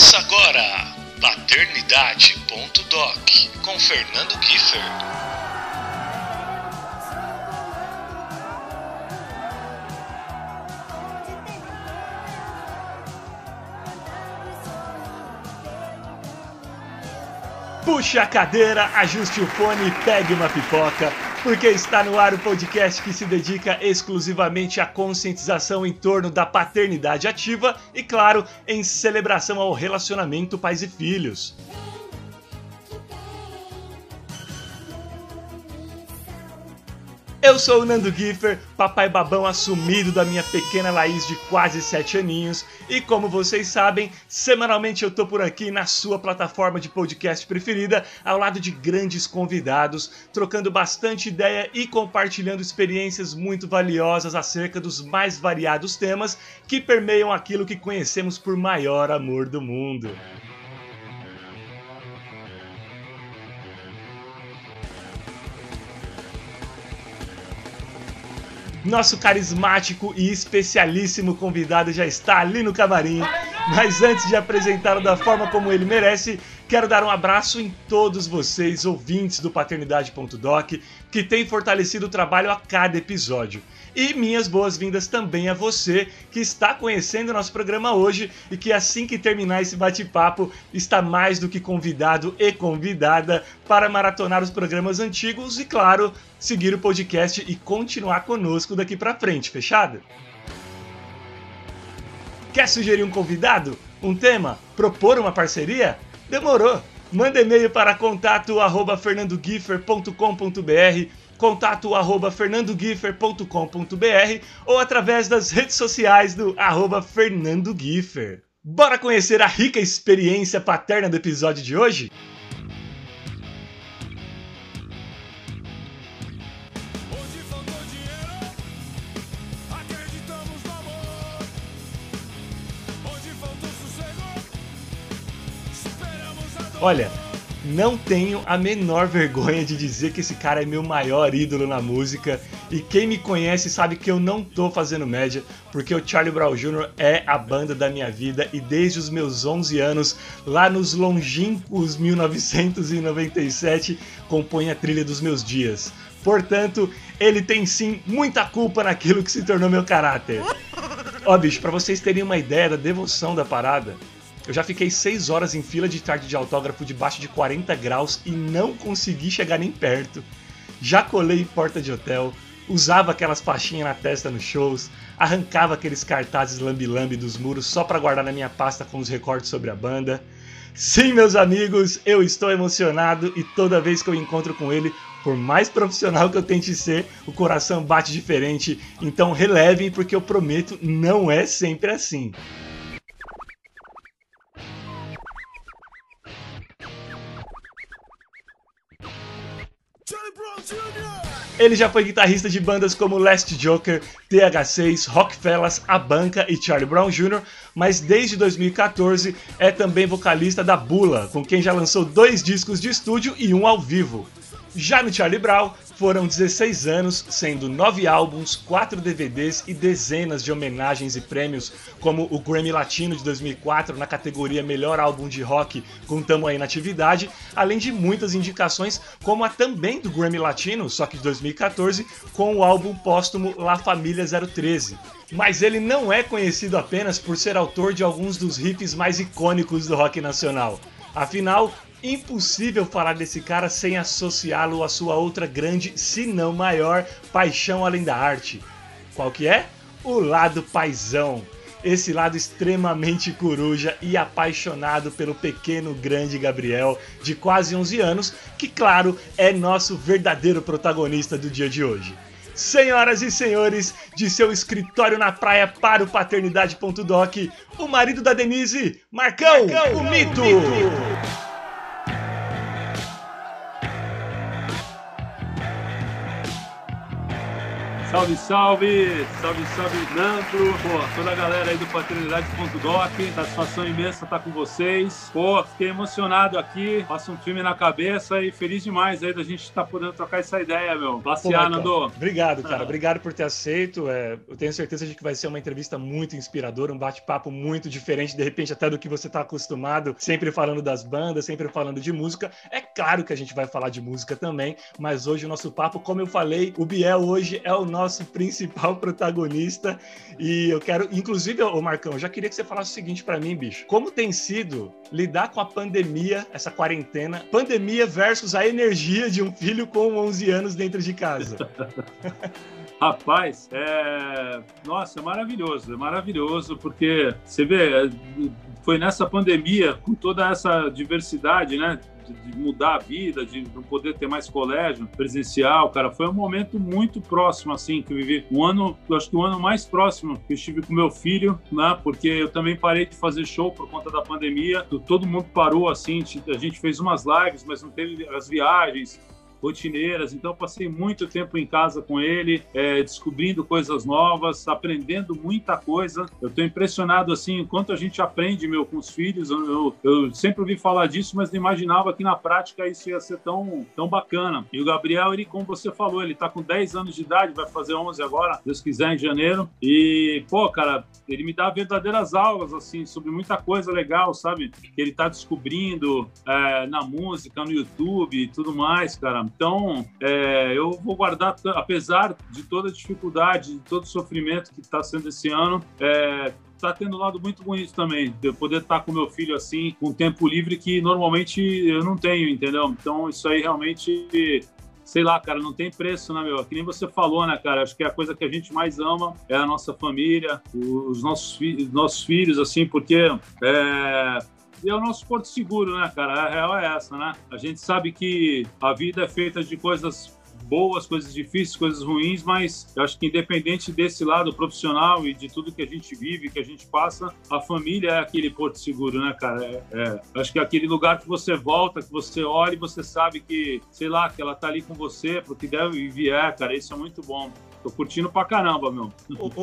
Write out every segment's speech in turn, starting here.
Começa agora Paternidade.doc com Fernando Kiefer. Puxe a cadeira, ajuste o fone e pegue uma pipoca, porque está no ar o podcast que se dedica exclusivamente à conscientização em torno da paternidade ativa e, claro, em celebração ao relacionamento pais e filhos. Eu sou o Nando Giffer, papai babão assumido da minha pequena Laís de quase 7 aninhos, e como vocês sabem, semanalmente eu tô por aqui na sua plataforma de podcast preferida, ao lado de grandes convidados, trocando bastante ideia e compartilhando experiências muito valiosas acerca dos mais variados temas que permeiam aquilo que conhecemos por maior amor do mundo. Nosso carismático e especialíssimo convidado já está ali no camarim. Mas antes de apresentá-lo da forma como ele merece, quero dar um abraço em todos vocês, ouvintes do Paternidade.doc, que têm fortalecido o trabalho a cada episódio. E minhas boas-vindas também a você que está conhecendo nosso programa hoje e que assim que terminar esse bate-papo está mais do que convidado e convidada para maratonar os programas antigos e, claro, seguir o podcast e continuar conosco daqui para frente, fechado? Quer sugerir um convidado? Um tema? Propor uma parceria? Demorou! Manda e-mail para contato arroba fernandogiffer.com.br contato arroba fernandogiffer.com.br ou através das redes sociais do arroba fernandogiffer. Bora conhecer a rica experiência paterna do episódio de hoje? Olha, não tenho a menor vergonha de dizer que esse cara é meu maior ídolo na música. E quem me conhece sabe que eu não tô fazendo média, porque o Charlie Brown Jr. é a banda da minha vida e desde os meus 11 anos, lá nos longínquos 1997, compõe a trilha dos meus dias. Portanto, ele tem sim muita culpa naquilo que se tornou meu caráter. Ó, bicho, pra vocês terem uma ideia da devoção da parada, eu já fiquei 6 horas em fila de tarde de autógrafo debaixo de 40 graus e não consegui chegar nem perto. Já colei em porta de hotel, usava aquelas faixinhas na testa nos shows, arrancava aqueles cartazes lambi-lambi dos muros só para guardar na minha pasta com os recortes sobre a banda. Sim, meus amigos, eu estou emocionado e toda vez que eu encontro com ele, por mais profissional que eu tente ser, o coração bate diferente. Então relevem, porque eu prometo, não é sempre assim. Ele já foi guitarrista de bandas como Last Joker, TH6, Rockfellas, A Banca e Charlie Brown Jr., mas desde 2014 é também vocalista da Bula, com quem já lançou dois discos de estúdio e um ao vivo. Já no Charlie Brown, foram 16 anos, sendo 9 álbuns, 4 DVDs e dezenas de homenagens e prêmios, como o Grammy Latino de 2004 na categoria Melhor Álbum de Rock com Tamo Aí na Atividade, além de muitas indicações, como a também do Grammy Latino, só que de 2014, com o álbum póstumo La Família 013. Mas ele não é conhecido apenas por ser autor de alguns dos riffs mais icônicos do rock nacional. Afinal, Impossível falar desse cara sem associá-lo à sua outra grande, se não maior, paixão além da arte. Qual que é? O lado paisão. Esse lado extremamente coruja e apaixonado pelo pequeno grande Gabriel, de quase 11 anos, que claro, é nosso verdadeiro protagonista do dia de hoje. Senhoras e senhores, de seu escritório na praia para o paternidade.doc, o marido da Denise, Marcão, Marcão o mito. O mito. Salve, salve! Salve, salve, Nandro! Pô, toda a galera aí do Paternidade.doc, satisfação imensa estar com vocês. Pô, fiquei emocionado aqui, passa um filme na cabeça e feliz demais aí da gente estar podendo trocar essa ideia, meu. Passear, Nando. Obrigado, cara. Ah. Obrigado por ter aceito. É, eu tenho certeza de que vai ser uma entrevista muito inspiradora, um bate-papo muito diferente, de repente, até do que você está acostumado, sempre falando das bandas, sempre falando de música. É claro que a gente vai falar de música também, mas hoje o nosso papo, como eu falei, o Biel hoje é o nosso nosso principal protagonista. E eu quero, inclusive, o Marcão, eu já queria que você falasse o seguinte para mim, bicho. Como tem sido lidar com a pandemia, essa quarentena, pandemia versus a energia de um filho com 11 anos dentro de casa? Rapaz, é... nossa, é maravilhoso, é maravilhoso, porque você vê, é, foi nessa pandemia, com toda essa diversidade, né? De mudar a vida, de não poder ter mais colégio presencial, cara, foi um momento muito próximo, assim, que eu vivi. Um ano, eu acho que o ano mais próximo que eu estive com meu filho, né? Porque eu também parei de fazer show por conta da pandemia. Todo mundo parou, assim, a gente fez umas lives, mas não teve as viagens rotineiras. Então, passei muito tempo em casa com ele, é, descobrindo coisas novas, aprendendo muita coisa. Eu estou impressionado assim, enquanto a gente aprende, meu, com os filhos. Eu, eu, sempre ouvi falar disso, mas não imaginava que na prática isso ia ser tão, tão bacana. E o Gabriel, ele, como você falou, ele está com 10 anos de idade, vai fazer 11 agora, Deus quiser, em janeiro. E, pô, cara, ele me dá verdadeiras aulas, assim, sobre muita coisa legal, sabe? Que ele está descobrindo é, na música, no YouTube e tudo mais, cara. Então, é, eu vou guardar, apesar de toda a dificuldade, de todo o sofrimento que está sendo esse ano, é, tá tendo um lado muito bonito também, de eu poder estar tá com meu filho assim, com tempo livre que normalmente eu não tenho, entendeu? Então, isso aí realmente sei lá, cara, não tem preço, né, meu? Que nem você falou, né, cara? Acho que a coisa que a gente mais ama é a nossa família, os nossos, fi nossos filhos, assim, porque é, e é o nosso porto seguro, né, cara? A real é essa, né? A gente sabe que a vida é feita de coisas boas, coisas difíceis, coisas ruins, mas eu acho que independente desse lado profissional e de tudo que a gente vive, que a gente passa, a família é aquele porto seguro, né, cara? É, é, acho que é aquele lugar que você volta, que você olha e você sabe que, sei lá, que ela tá ali com você, porque deve e vier, cara, isso é muito bom. Tô curtindo pra caramba, meu.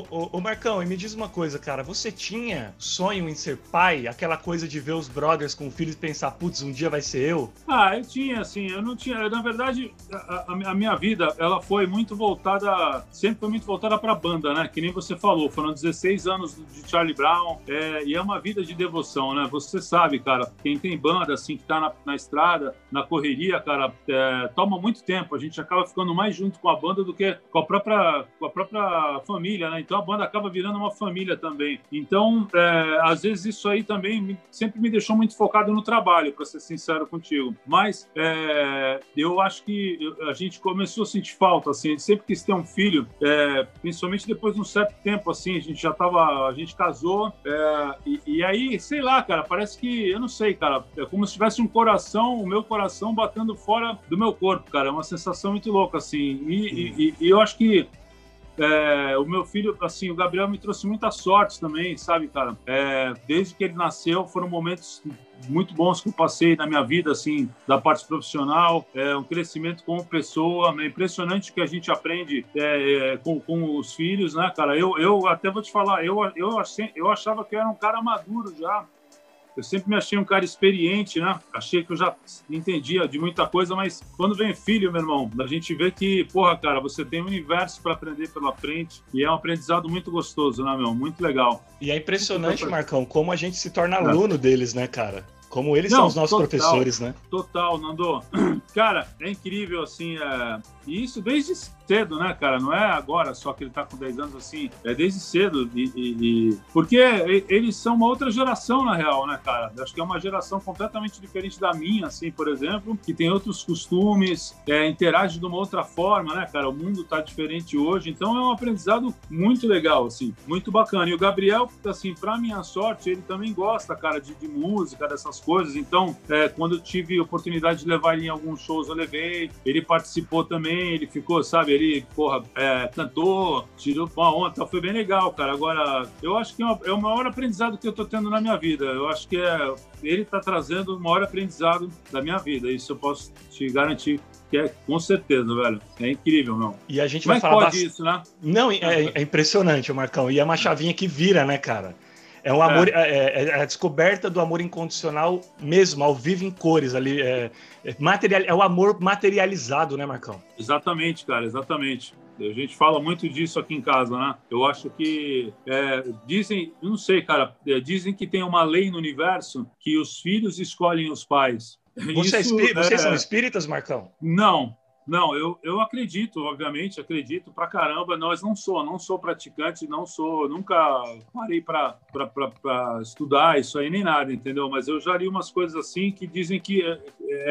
Ô, Marcão, e me diz uma coisa, cara. Você tinha sonho em ser pai? Aquela coisa de ver os brothers com filhos e pensar, putz, um dia vai ser eu? Ah, eu tinha, assim. Eu não tinha. Na verdade, a, a minha vida, ela foi muito voltada. Sempre foi muito voltada pra banda, né? Que nem você falou. Foram 16 anos de Charlie Brown. É, e é uma vida de devoção, né? Você sabe, cara. Quem tem banda, assim, que tá na, na estrada, na correria, cara, é, toma muito tempo. A gente acaba ficando mais junto com a banda do que com a própria, com a própria família, né? Então a banda acaba virando uma família também. Então, é, às vezes isso aí também me, sempre me deixou muito focado no trabalho, para ser sincero contigo. Mas é, eu acho que a gente começou a sentir falta, assim, a gente sempre quis ter um filho, é, principalmente depois de um certo tempo, assim, a gente já tava, a gente casou, é, e, e, aí, sei lá, cara, parece que, eu não sei, cara, é como se tivesse um coração, o meu coração batendo fora do meu corpo, cara, é uma sensação muito louca, assim, e, e, e eu acho que é, o meu filho, assim, o Gabriel me trouxe muita sorte também, sabe, cara? É, desde que ele nasceu, foram momentos muito bons que eu passei na minha vida, assim, da parte profissional, é, um crescimento como pessoa, é impressionante que a gente aprende é, é, com, com os filhos, né, cara? Eu, eu até vou te falar, eu, eu, achei, eu achava que eu era um cara maduro já, eu sempre me achei um cara experiente, né? Achei que eu já entendia de muita coisa, mas quando vem filho, meu irmão, a gente vê que, porra, cara, você tem um universo para aprender pela frente e é um aprendizado muito gostoso, né, meu? Muito legal. E é impressionante, Marcão, como a gente se torna aluno é. deles, né, cara? Como eles Não, são os nossos total, professores, né? Total, Nando. Cara, é incrível, assim, é... e isso desde cedo, né, cara? Não é agora só que ele tá com 10 anos assim, é desde cedo. E, e, e... Porque eles são uma outra geração, na real, né, cara? Acho que é uma geração completamente diferente da minha, assim, por exemplo, que tem outros costumes, é, interage de uma outra forma, né, cara? O mundo tá diferente hoje, então é um aprendizado muito legal, assim, muito bacana. E o Gabriel, assim, pra minha sorte, ele também gosta, cara, de, de música, dessas coisas. Então, é, quando eu tive oportunidade de levar ele em alguns shows, eu levei. Ele participou também, ele ficou, sabe, ele, porra, é, cantou, tirou uma onda, foi bem legal, cara. Agora, eu acho que é, é o maior aprendizado que eu tô tendo na minha vida. Eu acho que é, ele tá trazendo o maior aprendizado da minha vida. Isso eu posso te garantir que é com certeza, velho. É incrível, meu. E a gente vai é falar pode bastante... isso, né? Não, é, é impressionante, Marcão. E é uma chavinha que vira, né, cara? É um amor, é. É, é. é. a descoberta do amor incondicional mesmo, ao vivo em cores ali. É, é, material, é o amor materializado, né, Marcão? Exatamente, cara, exatamente. A gente fala muito disso aqui em casa, né? Eu acho que é, dizem, não sei, cara, dizem que tem uma lei no universo que os filhos escolhem os pais. Você Isso, é, vocês são espíritas, Marcão? Não, não, eu, eu acredito, obviamente, acredito pra caramba. Nós não sou, não sou praticante, não sou, nunca parei para estudar isso aí nem nada, entendeu? Mas eu já li umas coisas assim que dizem que é,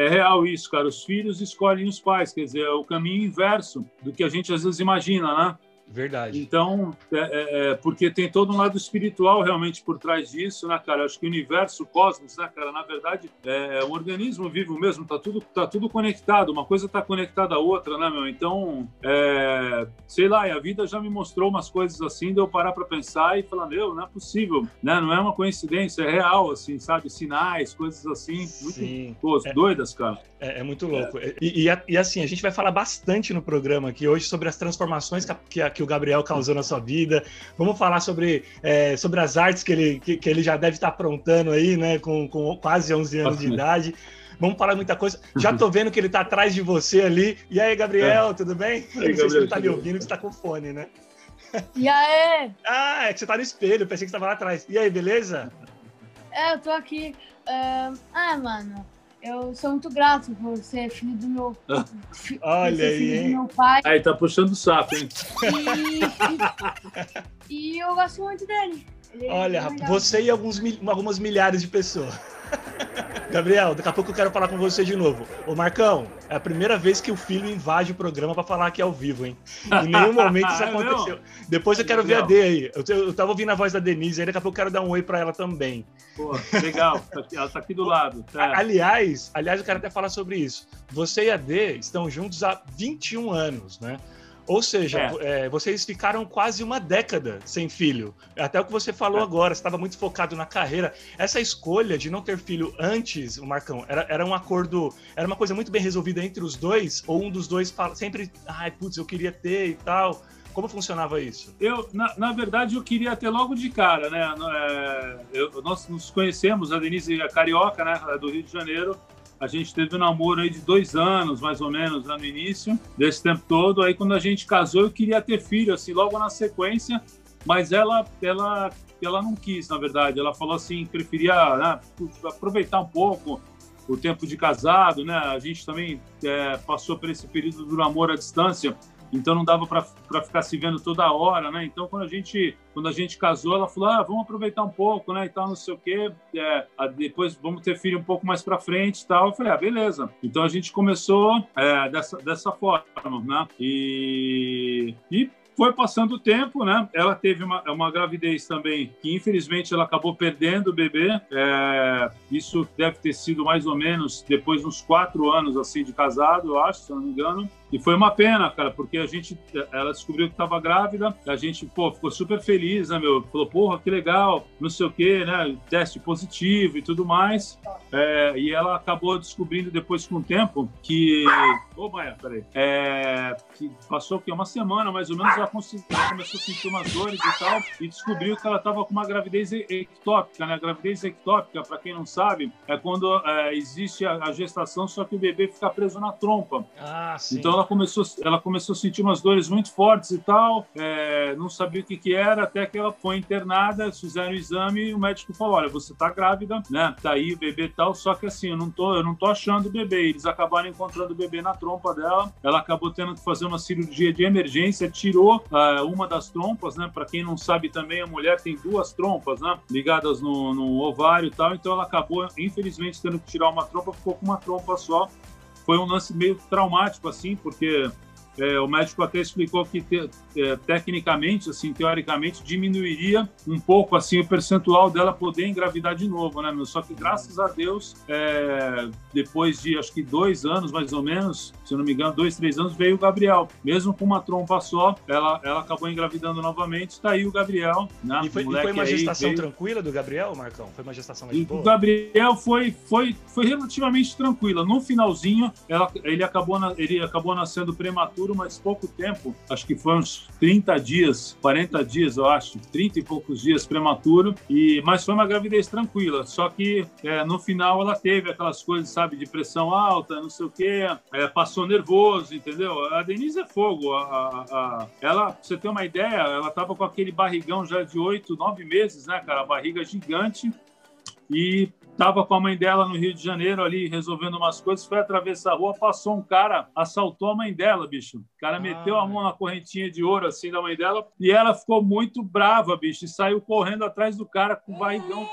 é, real isso, cara. Os filhos escolhem os pais, quer dizer, é o caminho inverso do que a gente às vezes imagina, né? Verdade. Então, é, é, é, porque tem todo um lado espiritual realmente por trás disso, né, cara? Acho que o universo, o cosmos, né, cara, na verdade, é, é um organismo vivo mesmo, tá tudo, tá tudo conectado, uma coisa tá conectada à outra, né, meu? Então, é, sei lá, a vida já me mostrou umas coisas assim, de eu parar para pensar e falar, meu, não é possível, né? Não é uma coincidência, é real, assim, sabe? Sinais, coisas assim, muito Sim. Pô, é, doidas, cara. É, muito louco. E, e, e, assim, a gente vai falar bastante no programa aqui hoje sobre as transformações que, que, que o Gabriel causou na sua vida. Vamos falar sobre, é, sobre as artes que ele, que, que, ele já deve estar aprontando aí, né? Com, com quase 11 anos de idade. Vamos falar muita coisa. Já tô vendo que ele tá atrás de você ali. E aí, Gabriel, é. tudo bem? Aí, não sei se ele tá me ouvindo, que você tá com fone, né? E aí? Ah, é que você tá no espelho, pensei que você tava lá atrás. E aí, beleza? É, eu tô aqui. Uh... Ah, mano, eu sou muito grato por ser filho do meu, Olha aí, do meu pai. Aí tá puxando o saco, hein? E, e, e eu gosto muito dele. É Olha, é você e alguns, algumas milhares de pessoas. Gabriel, daqui a pouco eu quero falar com você de novo. Ô Marcão, é a primeira vez que o filho invade o programa para falar aqui ao vivo, hein? Em nenhum momento isso é aconteceu. Depois eu quero ver a D aí. Eu, eu tava ouvindo a voz da Denise, aí daqui a pouco eu quero dar um oi para ela também. Pô, legal. Tá ela tá aqui do lado. Tá. Aliás, aliás, eu quero até falar sobre isso. Você e a D estão juntos há 21 anos, né? Ou seja, é. É, vocês ficaram quase uma década sem filho. Até o que você falou é. agora, você estava muito focado na carreira. Essa escolha de não ter filho antes, o Marcão, era, era um acordo, era uma coisa muito bem resolvida entre os dois? Ou um dos dois fala, sempre, ai, putz, eu queria ter e tal? Como funcionava isso? Eu, na, na verdade, eu queria ter logo de cara, né? É, eu, nós nos conhecemos, a Denise é carioca, né? Do Rio de Janeiro. A gente teve um namoro aí de dois anos, mais ou menos, no início desse tempo todo. Aí, quando a gente casou, eu queria ter filho, assim, logo na sequência. Mas ela, ela, ela não quis, na verdade. Ela falou assim, preferia né, aproveitar um pouco o tempo de casado, né? A gente também é, passou por esse período do namoro à distância então não dava para ficar se vendo toda hora, né? Então quando a gente quando a gente casou, ela falou, ah, vamos aproveitar um pouco, né? E tal, não sei o quê. É, depois vamos ter filho um pouco mais para frente, e tal. Eu falei, ah, beleza. Então a gente começou é, dessa dessa forma, né? E e foi passando o tempo, né? Ela teve uma, uma gravidez também que, infelizmente, ela acabou perdendo o bebê. É, isso deve ter sido mais ou menos depois de uns quatro anos assim de casado, eu acho, se não me engano. E foi uma pena, cara, porque a gente, ela descobriu que estava grávida, a gente, pô, ficou super feliz, né, meu? Falou, porra, que legal, não sei o quê, né? Teste positivo e tudo mais. É, e ela acabou descobrindo depois com o tempo que. Ô, oh, Maia, peraí. É, que passou que uma semana mais ou menos, ela, ela, começou a sentir umas dores e tal, e descobriu que ela estava com uma gravidez ectópica, né? A gravidez ectópica, para quem não sabe, é quando é, existe a, a, gestação, só que o bebê fica preso na trompa. Ah, sim. Então ela começou, ela começou a sentir umas dores muito fortes e tal, é, não sabia o que, que era, até que ela foi internada, fizeram o exame e o médico falou: olha, você tá grávida, né? Tá aí o bebê e tal, só que assim, eu não tô, eu não tô achando o bebê. Eles acabaram encontrando o bebê na trompa dela, ela acabou tendo que fazer uma cirurgia de emergência, tirou uh, uma das trompas, né? Para quem não sabe também, a mulher tem duas trompas, né? Ligadas no, no ovário e tal, então ela acabou, infelizmente, tendo que tirar uma trompa, ficou com uma trompa só foi um lance meio traumático, assim, porque é, o médico até explicou que te, é, tecnicamente, assim, teoricamente, diminuiria um pouco assim o percentual dela poder engravidar de novo, né? Só que graças a Deus, é, depois de acho que dois anos mais ou menos, se eu não me engano, dois, três anos, veio o Gabriel. Mesmo com uma trompa só, ela, ela acabou engravidando novamente. Está aí o Gabriel. Né? E, foi, e foi uma gestação veio... tranquila do Gabriel, Marcão? Foi uma gestação mais boa? O Gabriel foi, foi, foi relativamente tranquila. No finalzinho, ela, ele, acabou na, ele acabou nascendo prematuro, mas pouco tempo. Acho que foi uns 30 dias, 40 dias, eu acho, 30 e poucos dias prematuro, e mas foi uma gravidez tranquila. Só que é, no final ela teve aquelas coisas, sabe, de pressão alta, não sei o quê, é, passou nervoso, entendeu? A Denise é fogo. A, a, a, ela, pra você ter uma ideia, ela tava com aquele barrigão já de 8, 9 meses, né, cara? A barriga gigante. E Tava com a mãe dela no Rio de Janeiro ali resolvendo umas coisas, foi atravessar a rua, passou um cara, assaltou a mãe dela, bicho. O cara ah, meteu a mão na correntinha de ouro assim da mãe dela e ela ficou muito brava, bicho, e saiu correndo atrás do cara com um barrigão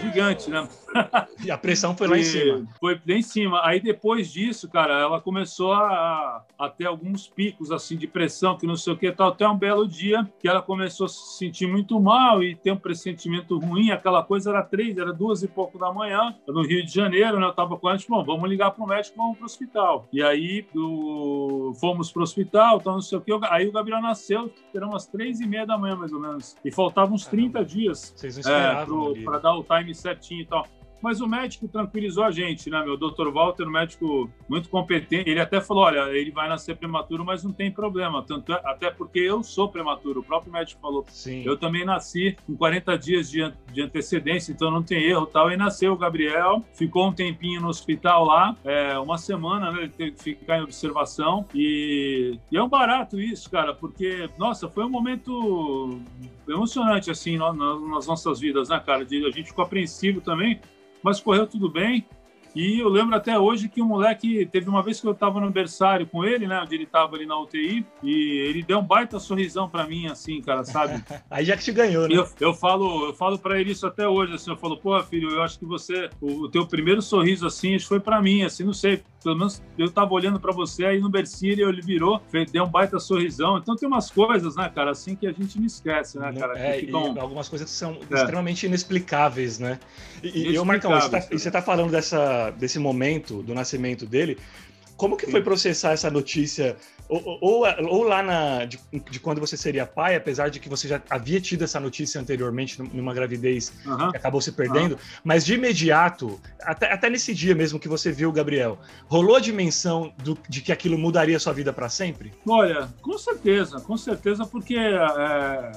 gigante, né? E a pressão foi lá em cima. Foi lá em cima. Aí depois disso, cara, ela começou a, a ter alguns picos assim de pressão, que não sei o que tal, até um belo dia que ela começou a se sentir muito mal e ter um pressentimento ruim, aquela coisa era três, era duas e pouco da manhã manhã, no Rio de Janeiro, né? Eu tava com ela, bom, vamos ligar pro médico, vamos pro hospital. E aí do... fomos pro hospital, então não sei o que. Aí o Gabriel nasceu, eram umas três e meia da manhã, mais ou menos. E faltavam uns 30 dias é, para dar o time certinho e tal. Mas o médico tranquilizou a gente, né, meu? Dr. Walter, um médico muito competente, ele até falou: olha, ele vai nascer prematuro, mas não tem problema. Tanto é, até porque eu sou prematuro, o próprio médico falou. Sim. Eu também nasci com 40 dias de, de antecedência, então não tem erro tal. E nasceu o Gabriel, ficou um tempinho no hospital lá, é, uma semana, né? Ele teve que ficar em observação. E, e é um barato isso, cara, porque, nossa, foi um momento emocionante, assim, nas nossas vidas, né, cara? De, a gente ficou apreensivo também mas correu tudo bem. E eu lembro até hoje que o moleque teve uma vez que eu estava no berçário com ele, né? Onde ele estava ali na UTI, e ele deu um baita sorrisão para mim, assim, cara, sabe? Aí já que te ganhou, né? Eu, eu falo, eu falo para ele isso até hoje, assim, eu falo, pô, filho, eu acho que você, o, o teu primeiro sorriso, assim, foi para mim, assim, não sei, pelo menos eu tava olhando para você aí no berçário, ele virou, fez, deu um baita sorrisão. Então tem umas coisas, né, cara, assim que a gente não esquece, né, cara? É, ficam... algumas coisas que são é. extremamente inexplicáveis, né? E, e Marcão, você tá, você tá falando dessa, desse momento do nascimento dele. Como que Sim. foi processar essa notícia ou, ou, ou lá na, de, de, quando você seria pai, apesar de que você já havia tido essa notícia anteriormente numa gravidez uhum. que acabou se perdendo, uhum. mas de imediato, até, até nesse dia mesmo que você viu Gabriel, rolou a dimensão do, de que aquilo mudaria a sua vida para sempre? Olha, com certeza, com certeza, porque é,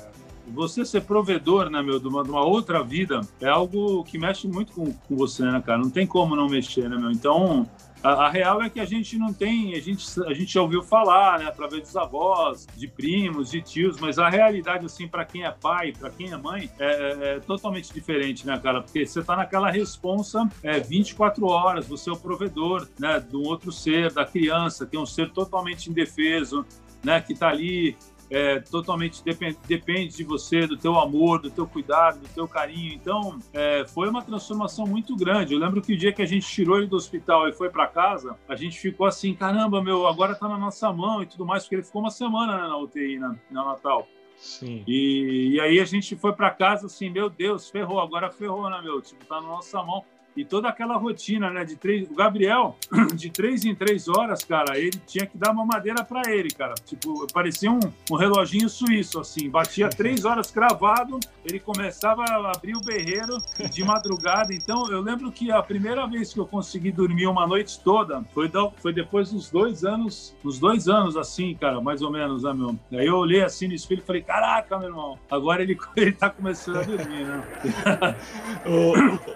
você ser provedor, né, meu, de uma, de uma, outra vida é algo que mexe muito com, com você, né, cara? Não tem como não mexer, né, meu? Então, a, a, real é que a gente não tem, a gente, a gente já ouviu falar, né, através dos avós, de primos, de tios, mas a realidade, assim, para quem é pai, para quem é mãe, é, é, é, totalmente diferente, né, cara? Porque você tá naquela responsa é, 24 horas, você é o provedor, né, um outro ser, da criança, que é um ser totalmente indefeso, né, que tá ali é, totalmente depende, depende de você, do teu amor, do teu cuidado, do teu carinho. Então, é, foi uma transformação muito grande. Eu lembro que o dia que a gente tirou ele do hospital e foi para casa, a gente ficou assim, caramba, meu, agora tá na nossa mão e tudo mais, porque ele ficou uma semana né, na UTI, na, na Natal. Sim. E, e aí a gente foi para casa assim, meu Deus, ferrou, agora ferrou, né, meu? Tipo, tá na nossa mão e toda aquela rotina, né? De três, o Gabriel, de três em três horas, cara, ele tinha que dar uma madeira para ele, cara. Tipo, parecia um, um reloginho suíço, assim, batia três horas cravado, ele começava a abrir o berreiro de madrugada. Então, eu lembro que a primeira vez que eu consegui dormir uma noite toda foi, foi depois dos dois anos, dos dois anos, assim, cara, mais ou menos, né, meu? Aí eu olhei assim no espelho e falei, caraca, meu irmão, agora ele, ele tá começando a dormir, né?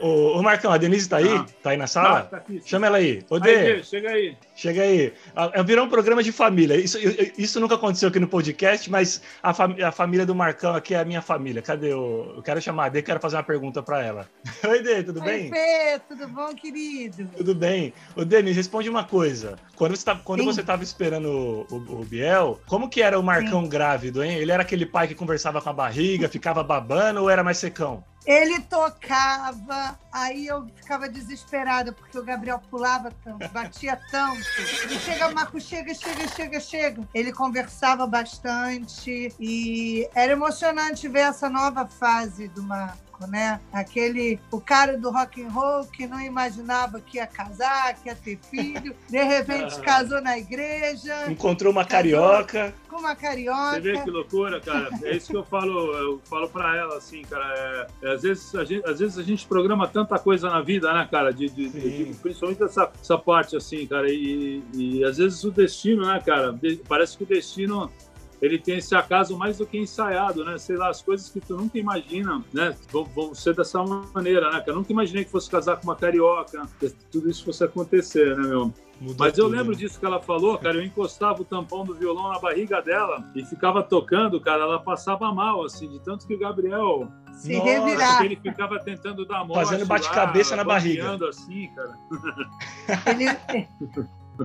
o, o, o Marcão, Denise tá aí? Ah. Tá aí na sala? Tá, tá aqui, Chama ela aí. Ô, Dê. Chega aí. Chega aí. É virou um programa de família. Isso, isso nunca aconteceu aqui no podcast, mas a, fam a família do Marcão aqui é a minha família. Cadê o. Eu quero chamar a Dê, quero fazer uma pergunta para ela. Oi, Dê, tudo Oi, bem? Fê, tudo bom, querido? Tudo bem. Ô, me responde uma coisa. Quando você, tá, quando você tava esperando o, o, o, Biel, como que era o Marcão Sim. grávido, hein? Ele era aquele pai que conversava com a barriga, ficava babando ou era mais secão? Ele tocava, aí eu ficava desesperada, porque o Gabriel pulava tanto, batia tanto. Ele chega, Marco, chega, chega, chega, chega. Ele conversava bastante e era emocionante ver essa nova fase do Né? Aquele, o cara do rock and roll que não imaginava que ia casar, que ia ter filho, de repente casou na igreja. Encontrou uma carioca. Com uma carioca. Você vê que loucura, cara. É isso que eu falo, eu falo para ela, assim, cara. É, é, às, vezes a gente, às vezes a gente programa tanta coisa na vida, né, cara? De, de, de principalmente essa, essa parte, assim, cara. E, e às vezes o destino, né, cara? Parece que o destino ele tem esse acaso mais do que ensaiado, né? Sei lá, as coisas que tu nunca imagina, né? Vão, vão ser dessa maneira, né? Eu nunca imaginei que fosse casar com uma carioca, que tudo isso fosse acontecer, né, meu? Mudou Mas eu tudo, lembro né? disso que ela falou, cara. Eu encostava o tampão do violão na barriga dela e ficava tocando, cara. Ela passava mal, assim, de tanto que o Gabriel. Se Nossa, revirar. ele ficava tentando dar morte. Fazendo bate-cabeça na barriga. assim, cara. Ele,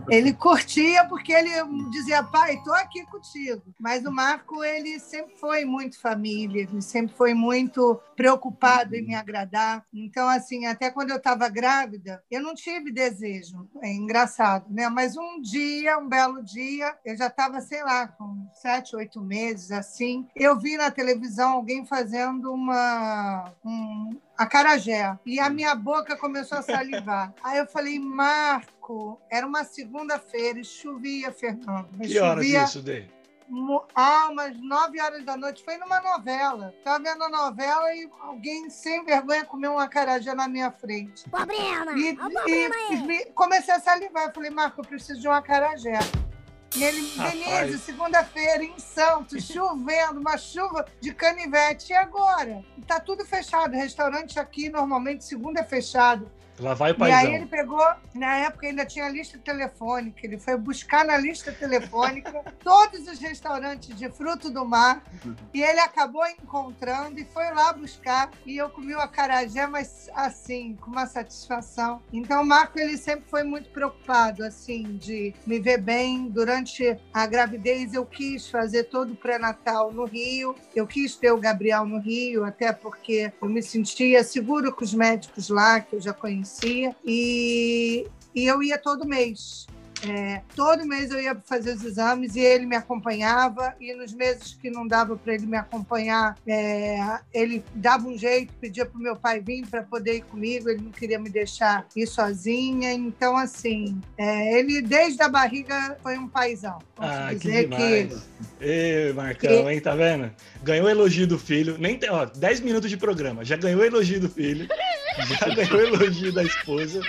ele curtia porque ele dizia, pai, estou aqui contigo. Mas o Marco, ele sempre foi muito família, ele sempre foi muito preocupado em me agradar. Então, assim, até quando eu estava grávida, eu não tive desejo. É engraçado, né? Mas um dia, um belo dia, eu já estava, sei lá, com sete, oito meses, assim, eu vi na televisão alguém fazendo uma, um, acarajé. E a minha boca começou a salivar. Aí eu falei, Marco, era uma segunda-feira e chovia, Fernando. Que chovia, horas isso, Dei? Ah, umas nove horas da noite. Foi numa novela. Estava vendo a novela e alguém sem vergonha comeu um acarajé na minha frente. Problema! E, problema e comecei a salivar. Eu falei, Marco, eu preciso de um acarajé. E ele, Denise, segunda-feira em Santos, chovendo, uma chuva de canivete. E agora? Está tudo fechado. Restaurante aqui, normalmente, segunda é fechado. Lá vai o paizão. E aí ele pegou, na época ainda tinha lista telefônica, ele foi buscar na lista telefônica todos os restaurantes de fruto do mar e ele acabou encontrando e foi lá buscar e eu comi o acarajé, mas assim, com uma satisfação. Então o Marco ele sempre foi muito preocupado assim de me ver bem durante a gravidez. Eu quis fazer todo o pré-natal no Rio, eu quis ter o Gabriel no Rio, até porque eu me sentia seguro com os médicos lá que eu já conhecia conhecia e, e eu ia todo mês. É, todo mês eu ia fazer os exames e ele me acompanhava, e nos meses que não dava para ele me acompanhar, é, ele dava um jeito, pedia para o meu pai vir para poder ir comigo, ele não queria me deixar ir sozinha. Então, assim, é, ele desde a barriga foi um paizão. Posso ah, dizer que. Demais. que... Ê, Marcão, hein? Tá vendo? Ganhou elogio do filho. Nem tem, ó, 10 minutos de programa. Já ganhou elogio do filho. Já ganhou elogio da esposa.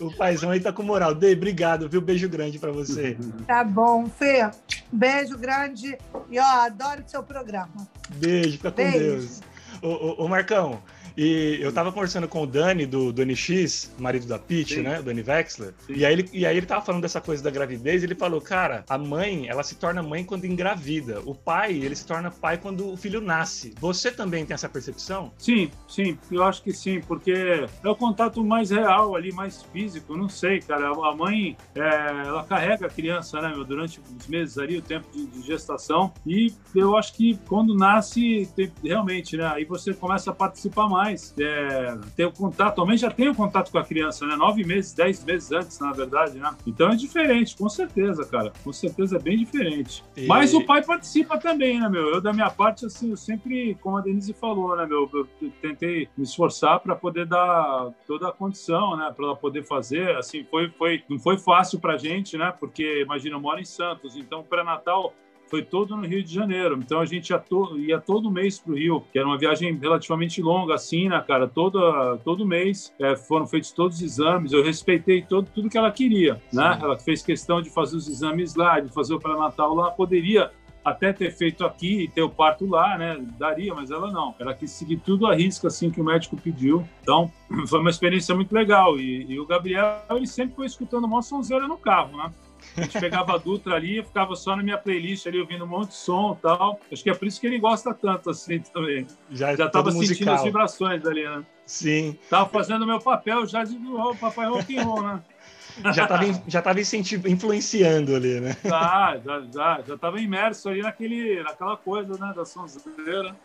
O paizão aí tá com moral. Dei, obrigado, viu? Beijo grande para você. Tá bom, Fê. Beijo grande. E ó, adoro o seu programa. Beijo, fica com Beijo. Deus. Ô, ô, ô, Marcão, e eu tava conversando com o Dani, do, do NX, marido da Pete, Sim. né? O Dani Wexler. E aí, ele, e aí ele tava falando dessa coisa da gravidez. ele falou, cara, a mãe, ela se torna mãe quando engravida. O pai, ele se torna pai quando o filho nasce. Você também tem essa percepção? Sim, sim. Eu acho que sim, porque é o contato mais real ali, mais físico. Não sei, cara. A mãe, é, ela carrega a criança, né, meu? Durante os meses ali, o tempo de, de gestação. E eu acho que quando nasce, tem, realmente, né? Aí você começa a participar mais mais é, ter o contato, atualmente já tem o contato com a criança, né? Nove meses, dez meses antes, na verdade, né? Então é diferente, com certeza, cara. Com certeza é bem diferente. E... Mas o pai participa também, né, meu? Eu, da minha parte, assim, eu sempre, como a Denise falou, né, meu? Eu tentei me esforçar para poder dar toda a condição, né? Para ela poder fazer. Assim, foi, foi, não foi fácil pra gente, né? Porque, imagina, eu moro em Santos, então pré-natal foi todo no Rio de Janeiro. Então a gente ia, to, ia todo mês para o Rio, que era uma viagem relativamente longa, assim, né, cara? Todo, todo mês é, foram feitos todos os exames. Eu respeitei todo, tudo que ela queria, né? Ela fez questão de fazer os exames lá, de fazer o pré-natal lá. Poderia até ter feito aqui e ter o parto lá, né? Daria, mas ela não. Ela quis seguir tudo a risca, assim, que o médico pediu. Então, foi uma experiência muito legal. E, e o Gabriel, ele sempre foi escutando uma sonzeira no carro, né? A gente pegava a Dutra ali e ficava só na minha playlist ali, ouvindo um monte de som e tal. Acho que é por isso que ele gosta tanto, assim, também. Já, já tava sentindo musical. as vibrações ali, né? Sim. Tava fazendo o meu papel já de oh, papai rock and roll, né? já estava já tava influenciando ali, né? Tá, já, já, já tava imerso ali naquele, naquela coisa, né, da sonzeira.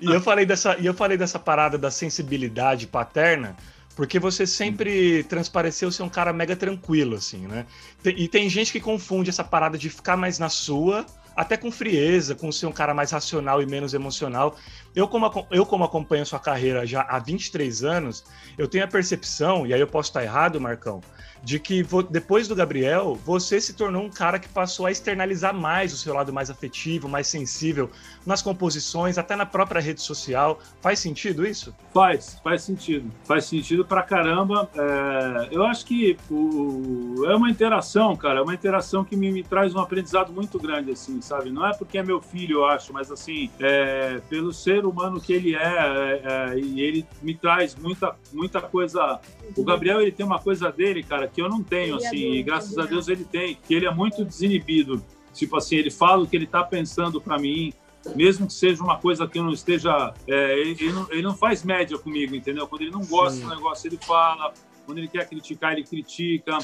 E, e, eu falei dessa, e eu falei dessa parada da sensibilidade paterna, porque você sempre transpareceu ser um cara mega tranquilo, assim, né? E tem gente que confunde essa parada de ficar mais na sua, até com frieza, com ser um cara mais racional e menos emocional. Eu como, eu, como acompanho sua carreira já há 23 anos, eu tenho a percepção, e aí eu posso estar errado, Marcão, de que depois do Gabriel, você se tornou um cara que passou a externalizar mais o seu lado mais afetivo, mais sensível nas composições, até na própria rede social. Faz sentido isso? Faz, faz sentido. Faz sentido pra caramba. É, eu acho que o, é uma interação, cara, é uma interação que me, me, traz um aprendizado muito grande, assim, sabe? Não é porque é meu filho, eu acho, mas assim, é, pelo ser humano que ele é, é, é e ele me traz muita, muita coisa. O Gabriel, ele tem uma coisa dele, cara, que eu não tenho, assim, e graças a Deus ele tem, que ele é muito desinibido. Tipo assim, ele fala o que ele está pensando para mim, mesmo que seja uma coisa que eu não esteja. É, ele, ele, não, ele, não, faz média comigo, entendeu? Quando ele não gosta Sim. do negócio, ele fala. Quando ele quer criticar, ele critica.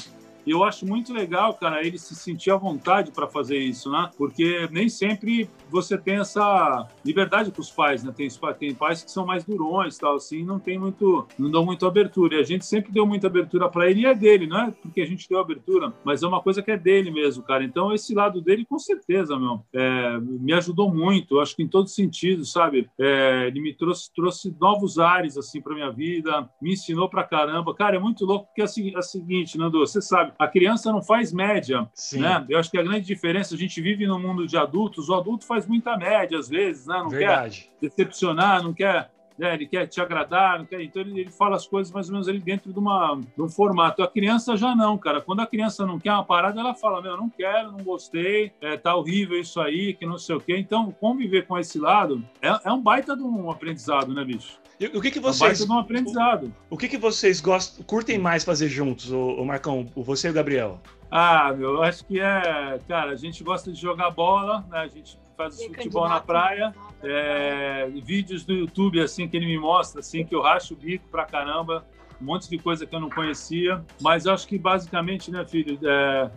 E eu acho muito legal, cara, ele se sentir à vontade para fazer isso, né? Porque nem sempre você tem essa liberdade com os pais, né? Tem, tem pais que são mais durões, tal, assim, não tem muito, não dão muito abertura. E a gente sempre deu muita abertura para ele e é dele, não é porque a gente deu abertura, mas é uma coisa que é dele mesmo, cara. Então esse lado dele, com certeza, meu, é, me ajudou muito. Acho que em todos os sentidos, sabe? É, ele me trouxe, trouxe novos ares assim para minha vida, me ensinou para caramba. Cara, é muito louco porque é o seguinte, Nando, você sabe, a criança não faz média, Sim. né? Eu acho que a grande diferença, a gente vive no mundo de adultos, o adulto faz muita média às vezes, né? Não Verdade. quer decepcionar, não quer né, ele quer te agradar, quer, então ele, ele, fala as coisas mais ou menos ali dentro de, uma, de um formato. A criança já não, cara. Quando a criança não quer uma parada, ela fala: Meu, não quero, não gostei, é, tá horrível isso aí, que não sei o quê. Então, conviver com esse lado é, é um baita de um aprendizado, né, bicho? E o que, que vocês. É um aprendizado. O, o, que, que vocês gostam, curtem mais fazer juntos, o, o Marcão, você e o Gabriel? Ah, meu, eu acho que é. Cara, a gente gosta de jogar bola, né? A gente faz e futebol na praia. É, vídeos no YouTube, assim, que ele me mostra, assim, que eu racho o bico pra caramba. Um monte de coisa que eu não conhecia. Mas eu acho que basicamente, né, filho, é,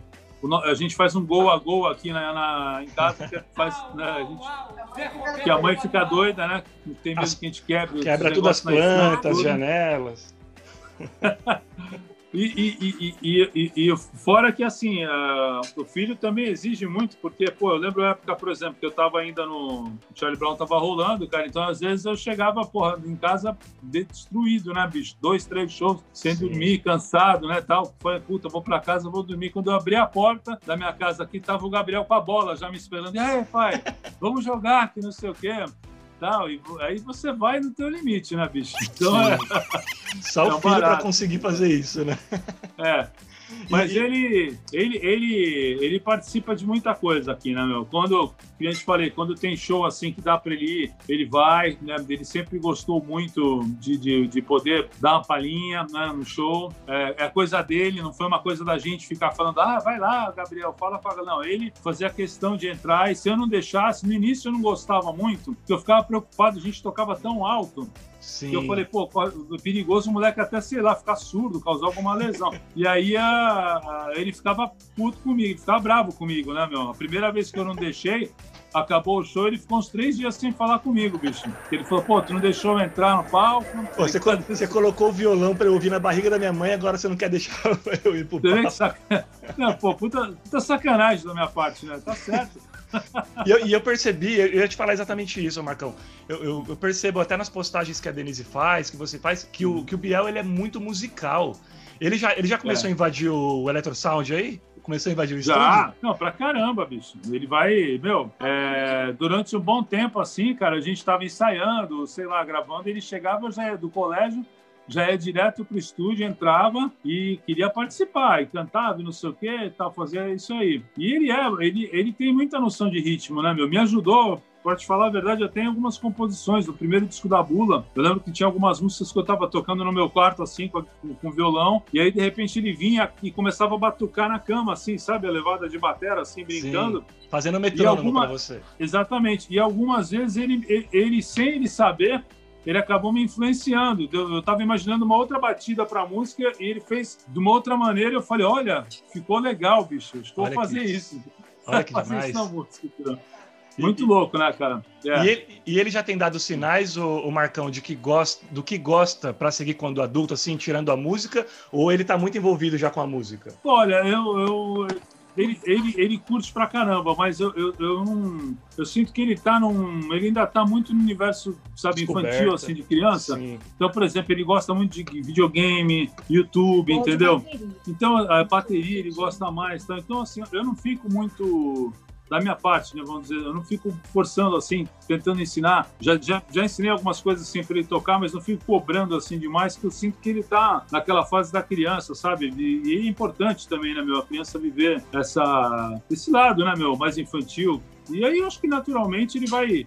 a gente faz um gol a gol aqui na, na em casa, que faz, né, a gente, que a mãe fica doida, né? Tem medo que a gente quebre. Quebra todas as plantas, as janelas. E, e, e, e, fora que, assim, uh, o filho também exige muito, porque, pô, eu lembro a época, por exemplo, que eu tava ainda no... O Charlie Brown tava rolando, cara, então às vezes eu chegava, porra, em casa destruído, né, bicho? Dois, três shows, sem Sim. dormir, cansado, né, tal. Foi, puta, vou pra casa, vou dormir. Quando eu abri a porta da minha casa aqui, tava o Gabriel com a bola já me esperando. E aí, pai, vamos jogar, que não sei o quê tal. E aí você vai no teu limite, né, bicho? Então, é... Só o é filho para conseguir fazer isso, né? É. Mas ele, ele, ele, ele participa de muita coisa aqui, né, meu? Quando, que a gente falei, quando tem show assim que dá para ele ir, ele vai, né? Ele sempre gostou muito de, de, de poder dar uma palhinha né, no show. É, é coisa dele, não foi uma coisa da gente ficar falando, ah, vai lá, Gabriel, fala, fala. Não, ele fazia questão de entrar e se eu não deixasse, no início eu não gostava muito, eu ficava preocupado, a gente tocava tão alto Sim. E eu falei, pô, perigoso o moleque até, sei lá, ficar surdo, causar alguma lesão. e aí a, a, ele ficava puto comigo, ficava bravo comigo, né, meu? A primeira vez que eu não deixei, acabou o show, ele ficou uns três dias sem falar comigo, bicho. Ele falou, pô, tu não deixou eu entrar no palco? Pô, você, você, colocou o violão pra eu ouvir na barriga da minha mãe, agora você não quer deixar eu ir pro palco. Não, pô, puta, puta sacanagem da minha parte, né? Tá certo e, eu, e, eu, percebi, eu ia te falar exatamente isso, Marcão. Eu, eu, eu, percebo até nas postagens que a Denise faz, que você faz, que o, que o Biel ele é muito musical. Ele já, ele já começou é. a invadir o Electro Sound aí? Começou a invadir o já? estúdio? Não, pra caramba, bicho. Ele vai, meu, é, durante um bom tempo assim, cara, a gente tava ensaiando, sei lá, gravando, ele chegava já do colégio, já é direto pro estúdio, entrava e queria participar, e cantava e não sei o que, tal, fazia isso aí. E ele é, ele, ele tem muita noção de ritmo, né, meu? Me ajudou Pra te falar a verdade, eu tenho algumas composições do primeiro disco da Bula. Eu lembro que tinha algumas músicas que eu tava tocando no meu quarto, assim, com, com violão, e aí de repente ele vinha e começava a batucar na cama, assim, sabe? A levada de batera, assim, brincando. Sim, fazendo metrônomo alguma... pra você. Exatamente. E algumas vezes ele, ele, ele, sem ele saber, ele acabou me influenciando. Eu estava imaginando uma outra batida para a música e ele fez de uma outra maneira. Eu falei: olha, ficou legal, bicho. Estou a fazer que... isso. Olha que fazer demais. Isso música. Muito e, louco, né, cara? É. E, ele, e, ele, já tem dado sinais, o, o Marcão, de que gosta, do que gosta para seguir quando adulto, assim, tirando a música, ou ele está muito envolvido já com a música? Olha, eu, eu ele, ele, ele curte pra caramba, mas eu, eu, eu não. Eu sinto que ele tá num. Ele ainda tá muito no universo, sabe, infantil, assim, de criança. Sim. Então, por exemplo, ele gosta muito de videogame, YouTube, entendeu? Então, a bateria ele gosta mais. Então, então, assim, eu não fico muito da minha parte, né, vamos dizer, eu não fico forçando assim, tentando ensinar. Já, já, já ensinei algumas coisas assim para ele tocar, mas não fico cobrando assim demais, que eu sinto que ele tá naquela fase da criança, sabe? E, e é importante também, né, meu, a criança viver essa esse lado, né, meu, mais infantil. E aí eu acho que naturalmente ele vai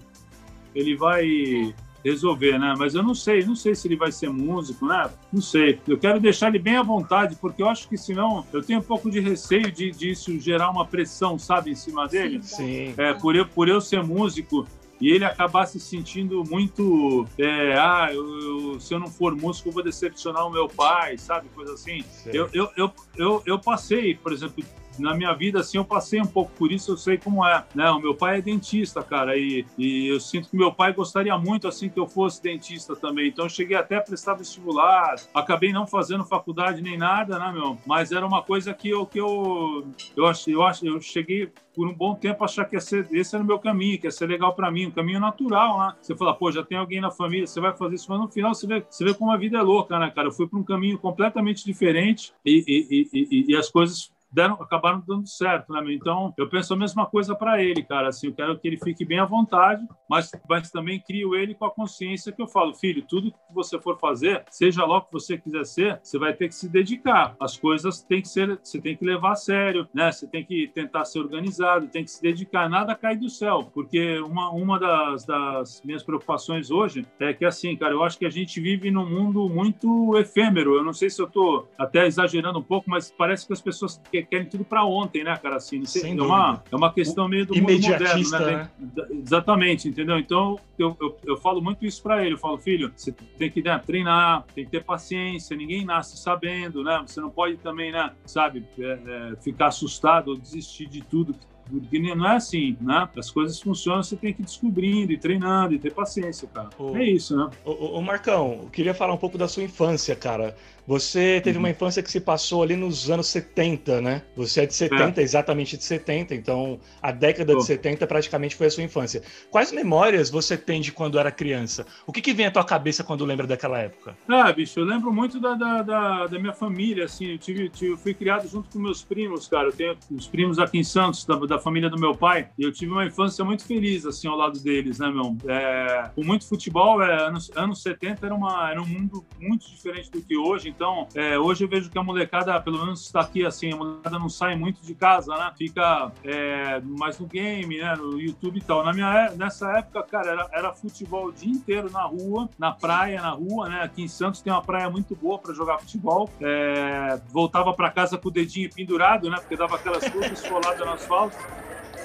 ele vai resolver, né? Mas eu não sei, não sei se ele vai ser músico, né? Não sei. Eu quero deixar ele bem à vontade, porque eu acho que senão eu tenho um pouco de receio de disso gerar uma pressão, sabe, em cima dele. Sim. É, por eu, por eu ser músico, e ele acabar se sentindo muito é, ah, eu, eu, se eu não for músico eu vou decepcionar o meu pai, sabe, coisa assim. Eu, eu, eu, eu, eu, passei, por exemplo, na minha vida, assim, eu passei um pouco por isso, eu sei como é, né? O meu pai é dentista, cara, e, e eu sinto que meu pai gostaria muito, assim, que eu fosse dentista também. Então, eu cheguei até a prestar vestibular, acabei não fazendo faculdade nem nada, né, meu? Mas era uma coisa que eu, que eu, eu acho, eu acho, eu cheguei por um bom tempo achar que ser, esse era o meu caminho, que ia ser legal para mim, um caminho natural, né? Você fala, pô, já tem alguém na família, você vai fazer isso, mas no final você vê, você vê como a vida é louca, né, cara? Eu fui para um caminho completamente diferente e, e, e, e as coisas deram, acabaram dando certo, né? Então, eu penso a mesma coisa para ele, cara. Assim, eu quero que ele fique bem à vontade, mas, mas também crio ele com a consciência que eu falo, filho, tudo que você for fazer, seja lá o que você quiser ser, você vai ter que se dedicar. As coisas têm que ser, você tem que levar a sério, né? Você tem que tentar ser organizado, tem que se dedicar. Nada cai do céu, porque uma, uma das, das minhas preocupações hoje é que, assim, cara, eu acho que a gente vive num mundo muito efêmero. Eu não sei se eu estou até exagerando um pouco, mas parece que as pessoas que querem tudo para ontem, né, cara? Assim, é, uma, é uma questão meio do mundo moderno, né? né? Exatamente, entendeu? Então, eu, eu, eu falo muito isso para ele. Eu falo, filho, você tem que né, treinar, tem que ter paciência, ninguém nasce sabendo, né? Você não pode também, né, sabe, é, é, ficar assustado ou desistir de tudo Porque não é assim, né? As coisas funcionam, você tem que ir descobrindo e treinando e ter paciência, cara. O- É isso, né? Ô, ô, ô, Marcão, eu queria falar um pouco da sua infância, cara. Você teve uma infância que se passou ali nos anos 70, né? Você é de 70, exatamente de 70, então a década Tô. de 70 praticamente foi a sua infância. Quais memórias você tem de quando era criança? O que, que vem à tua cabeça quando lembra daquela época? Ah, bicho, eu lembro muito da, da, da, da minha família, assim, eu, tive, eu fui criado junto com meus primos, cara, eu tenho os primos aqui em Santos, da, da família do meu pai, e eu tive uma infância muito feliz, assim, ao lado deles, né, meu? É, com muito futebol, é, anos, anos 70 era, uma, era um mundo muito diferente do que hoje, então, é, hoje eu vejo que a molecada, pelo menos está aqui, assim, a molecada não sai muito de casa, né? Fica é, mais no game, né, no YouTube e tal. Na minha, nessa época, cara, era, era futebol o dia inteiro na rua, na praia, na rua, né? Aqui em Santos tem uma praia muito boa para jogar futebol. É, voltava para casa com o dedinho pendurado, né? Porque dava aquelas coisas esfoladas no asfalto.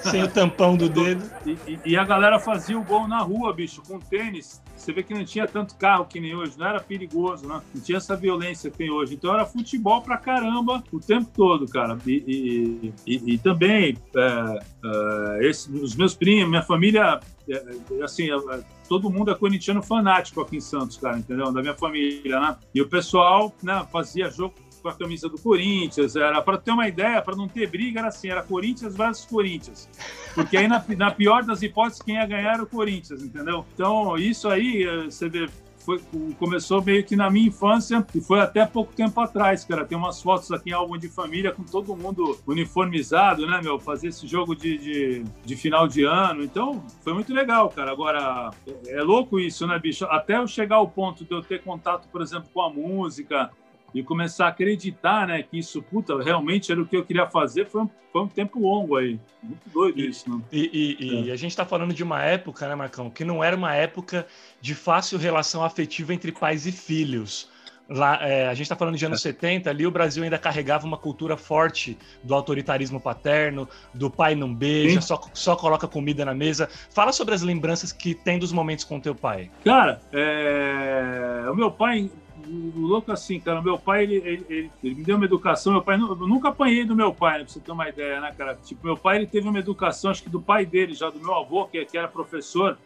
Sem o tampão do dedo. E, e- e a galera fazia o gol na rua, bicho, com tênis. Você vê que não tinha tanto carro que nem hoje, não era perigoso, né? Não tinha essa violência que tem hoje. Então era futebol pra caramba o tempo todo, cara. E, e- também, é, é, esse- os meus primos, minha família, é, é, assim, é, todo mundo é corintiano fanático aqui em Santos, cara, entendeu? Da minha família, né? E o pessoal né, fazia jogo com a camisa do Corinthians, era para ter uma ideia, para não ter briga, era assim, era Corinthians versus Corinthians. Porque aí, na, na pior das hipóteses, quem ia ganhar era o Corinthians, entendeu? Então, isso aí, eh, você vê, foi, começou meio que na minha infância e foi até pouco tempo atrás, cara. Tem umas fotos aqui em álbum de família com todo mundo uniformizado, né, meu? Fazer esse jogo de, de, de final de ano. Então, foi muito legal, cara. Agora, é, é louco isso, né, bicho? Até eu chegar ao ponto de eu ter contato, por exemplo, com a música, e começar a acreditar, né, que isso, puta, realmente era o que eu queria fazer, foi um, foi um tempo longo aí. Muito doido isso, né? E, e- e a gente está falando de uma época, né, Marcão, que não era uma época de fácil relação afetiva entre pais e filhos. Lá, é, a gente está falando de anos 70, ali o Brasil ainda carregava uma cultura forte do autoritarismo paterno, do pai não beija, Sim. só, só coloca comida na mesa. Fala sobre as lembranças que tem dos momentos com teu pai. Cara, é, o meu pai, louco assim, cara, meu pai, ele, ele, ele- ele me deu uma educação, meu pai, eu nunca apanhei do meu pai, né, pra você ter uma ideia, né, cara? Tipo, meu pai, ele teve uma educação, acho que do pai dele, já do meu avô, que, que era professor,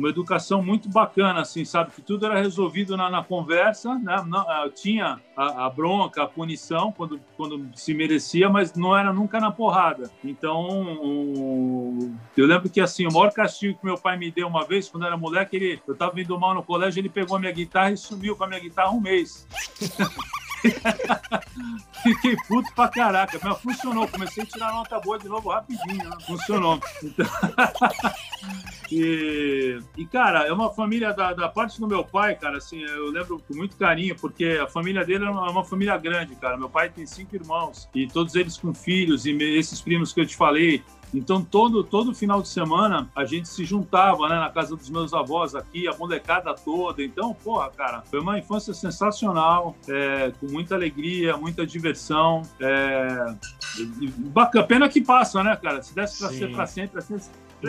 uma educação muito bacana, assim, sabe? Que tudo era resolvido na, na conversa, né? Não, ah, tinha a, a bronca, a punição, quando, quando se merecia, mas não era nunca na porrada. Então, o- eu lembro que, assim, o maior castigo que meu pai me deu uma vez, quando era moleque, ele, eu tava indo mal no colégio, ele pegou a minha guitarra e sumiu com a minha guitarra um mês. Fiquei puto pra caraca, mas funcionou. Comecei a tirar nota boa de novo rapidinho, né? funcionou. Então... e, e, cara, é uma família da, da parte do meu pai, cara, assim, eu lembro com muito carinho, porque a família dele é uma, uma família grande, cara. Meu pai tem cinco irmãos, e todos eles com filhos, e esses primos que eu te falei, então, todo, todo final de semana, a gente se juntava né, na casa dos meus avós aqui, a molecada toda. Então, porra, cara, foi uma infância sensacional, é, com muita alegria, muita diversão. É, bacana, pena que passa, né, cara? Se desse pra Sim. ser pra sempre, assim,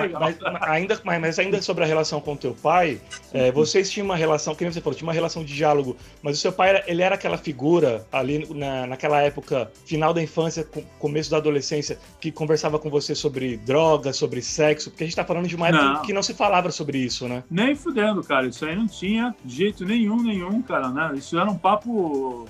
legal. mas- ainda, mas, mas ainda sobre a relação com teu pai, é, vocês tinham uma relação, que nem você falou, tinha uma relação de diálogo, mas o seu pai, era- ele era aquela figura ali na, naquela época, final da infância, com- começo da adolescência, que conversava com você sobre drogas, sobre sexo, porque a gente tá falando de uma época Não. que não se falava sobre isso, né? Nem fudendo, cara. Isso aí não tinha de jeito nenhum, nenhum, cara, né? Isso era um papo.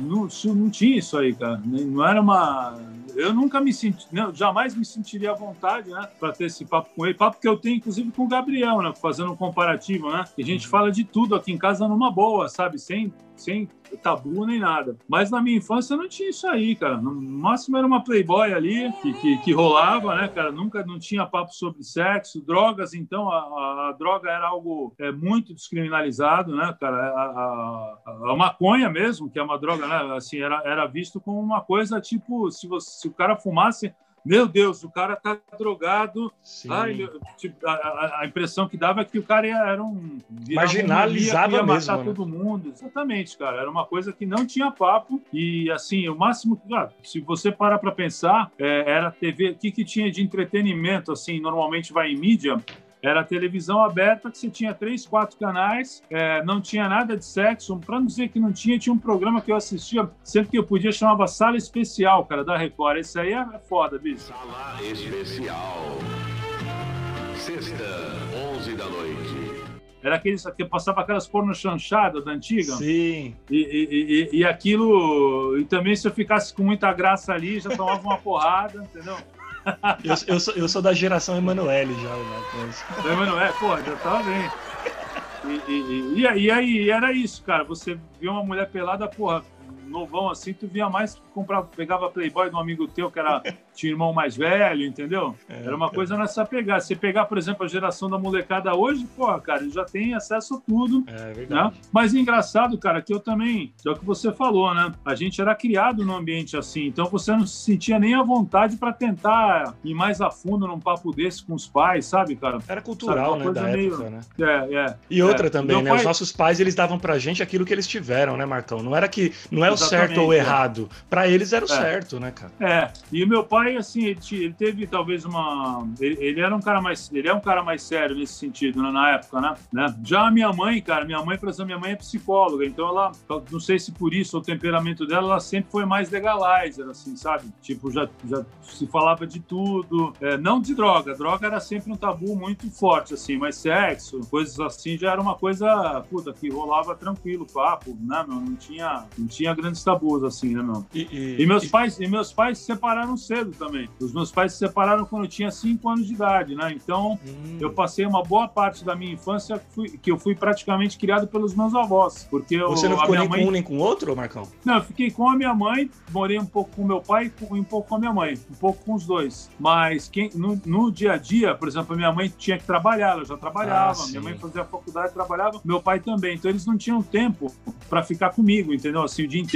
Não, não tinha isso aí, cara. Não era uma. Eu nunca me senti. Não, jamais me sentiria à vontade, né? Pra ter esse papo com ele. Papo que eu tenho, inclusive, com o Gabriel, né? Fazendo um comparativo, né? Que a gente fala de tudo aqui em casa numa boa, sabe? Sem. Sem tabu nem nada. Mas na minha infância não tinha isso aí, cara. No máximo era uma Playboy ali que, que, que rolava, né, cara? Nunca não tinha papo sobre sexo, drogas, então a, a- a droga era algo é, muito descriminalizado, né, cara? A, a- a- a maconha mesmo, que é uma droga, né? Assim, era, era visto como uma coisa tipo, se, você, se o cara fumasse. Meu Deus, o cara tá drogado. Ai, tipo, a, a- impressão que dava é que o cara ia- era um. Marginalizava maníaco, ia matar mesmo, né? todo mundo. Exatamente, cara. Era uma coisa que não tinha papo. E, assim, o máximo. que- ah, se você parar para pensar, é, era TV. O que, que tinha de entretenimento, assim, normalmente vai em mídia. Era televisão aberta que você tinha três, quatro canais, é, não tinha nada de sexo. Para não dizer que não tinha, tinha um programa que eu assistia sempre que eu podia, chamava Sala Especial, cara, da Record. Esse aí é foda, bicho. Sala Especial. Sexta, 11 da noite. Era aqueles que passava aquelas porno chanchadas da antiga. Sim. E, e, e, e, aquilo. E também se eu ficasse com muita graça ali, já tomava uma porrada, entendeu? Eu, eu, sou, eu sou da geração Emanuele já, né? Emanuele, pô, já tava bem. E, e, e, e aí era isso, cara. Você viu uma mulher pelada, porra, novão assim, tu via mais comprava, pegava Playboy de um amigo teu que era tinha irmão mais velho, entendeu? É, era uma coisa nessa pegada. Se pegar, por exemplo, a geração da molecada hoje, pô, cara, ele já tem acesso a tudo. É né? verdade. Né? Mas é engraçado, cara, que eu também, é o que você falou, né? A gente era criado num ambiente assim, então você não se sentia nem à vontade para tentar ir mais a fundo num papo desse com os pais, sabe, cara? Era cultural, né, da meio... época, né? É, é. E outra é. também, né? Pai... Os nossos pais, eles davam pra gente aquilo que eles tiveram, né, Marcão? Não era que não é o certo ou errado. Para eles era o certo, né, cara? É. E o meu pai, assim, ele, ele teve talvez uma. Ele, ele, era um cara mais. Ele é um cara mais sério nesse sentido, né, na época, né? né? Já a minha mãe, cara, minha mãe, por exemplo, minha mãe é psicóloga, então ela, não sei se por isso o temperamento dela, ela sempre foi mais legalizer, assim, sabe? Tipo, já, já se falava de tudo. É, não de droga. Droga era sempre um tabu muito forte, assim, mas sexo, coisas assim, já era uma coisa, puta, que rolava tranquilo, papo, né, meu? Não tinha, não tinha grandes tabus, assim, né, meu? E, e, e meus e... pais, e meus pais se separaram cedo também. Os meus pais se separaram quando eu tinha 5 anos de idade, né? Então, hum. eu passei uma boa parte da minha infância que, fui, que eu fui praticamente criado pelos meus avós. Porque Você eu, não ficou nem mãe... com um nem com outro, Marcão? Não, eu fiquei com a minha mãe, morei um pouco com meu pai e um pouco com a minha mãe. Um pouco com os dois. Mas quem, no, no dia a dia, por exemplo, a minha mãe tinha que trabalhar, ela já trabalhava. Ah, minha mãe fazia faculdade, trabalhava. Meu pai também. Então, eles não tinham tempo para ficar comigo, entendeu? Assim, o dia inteiro.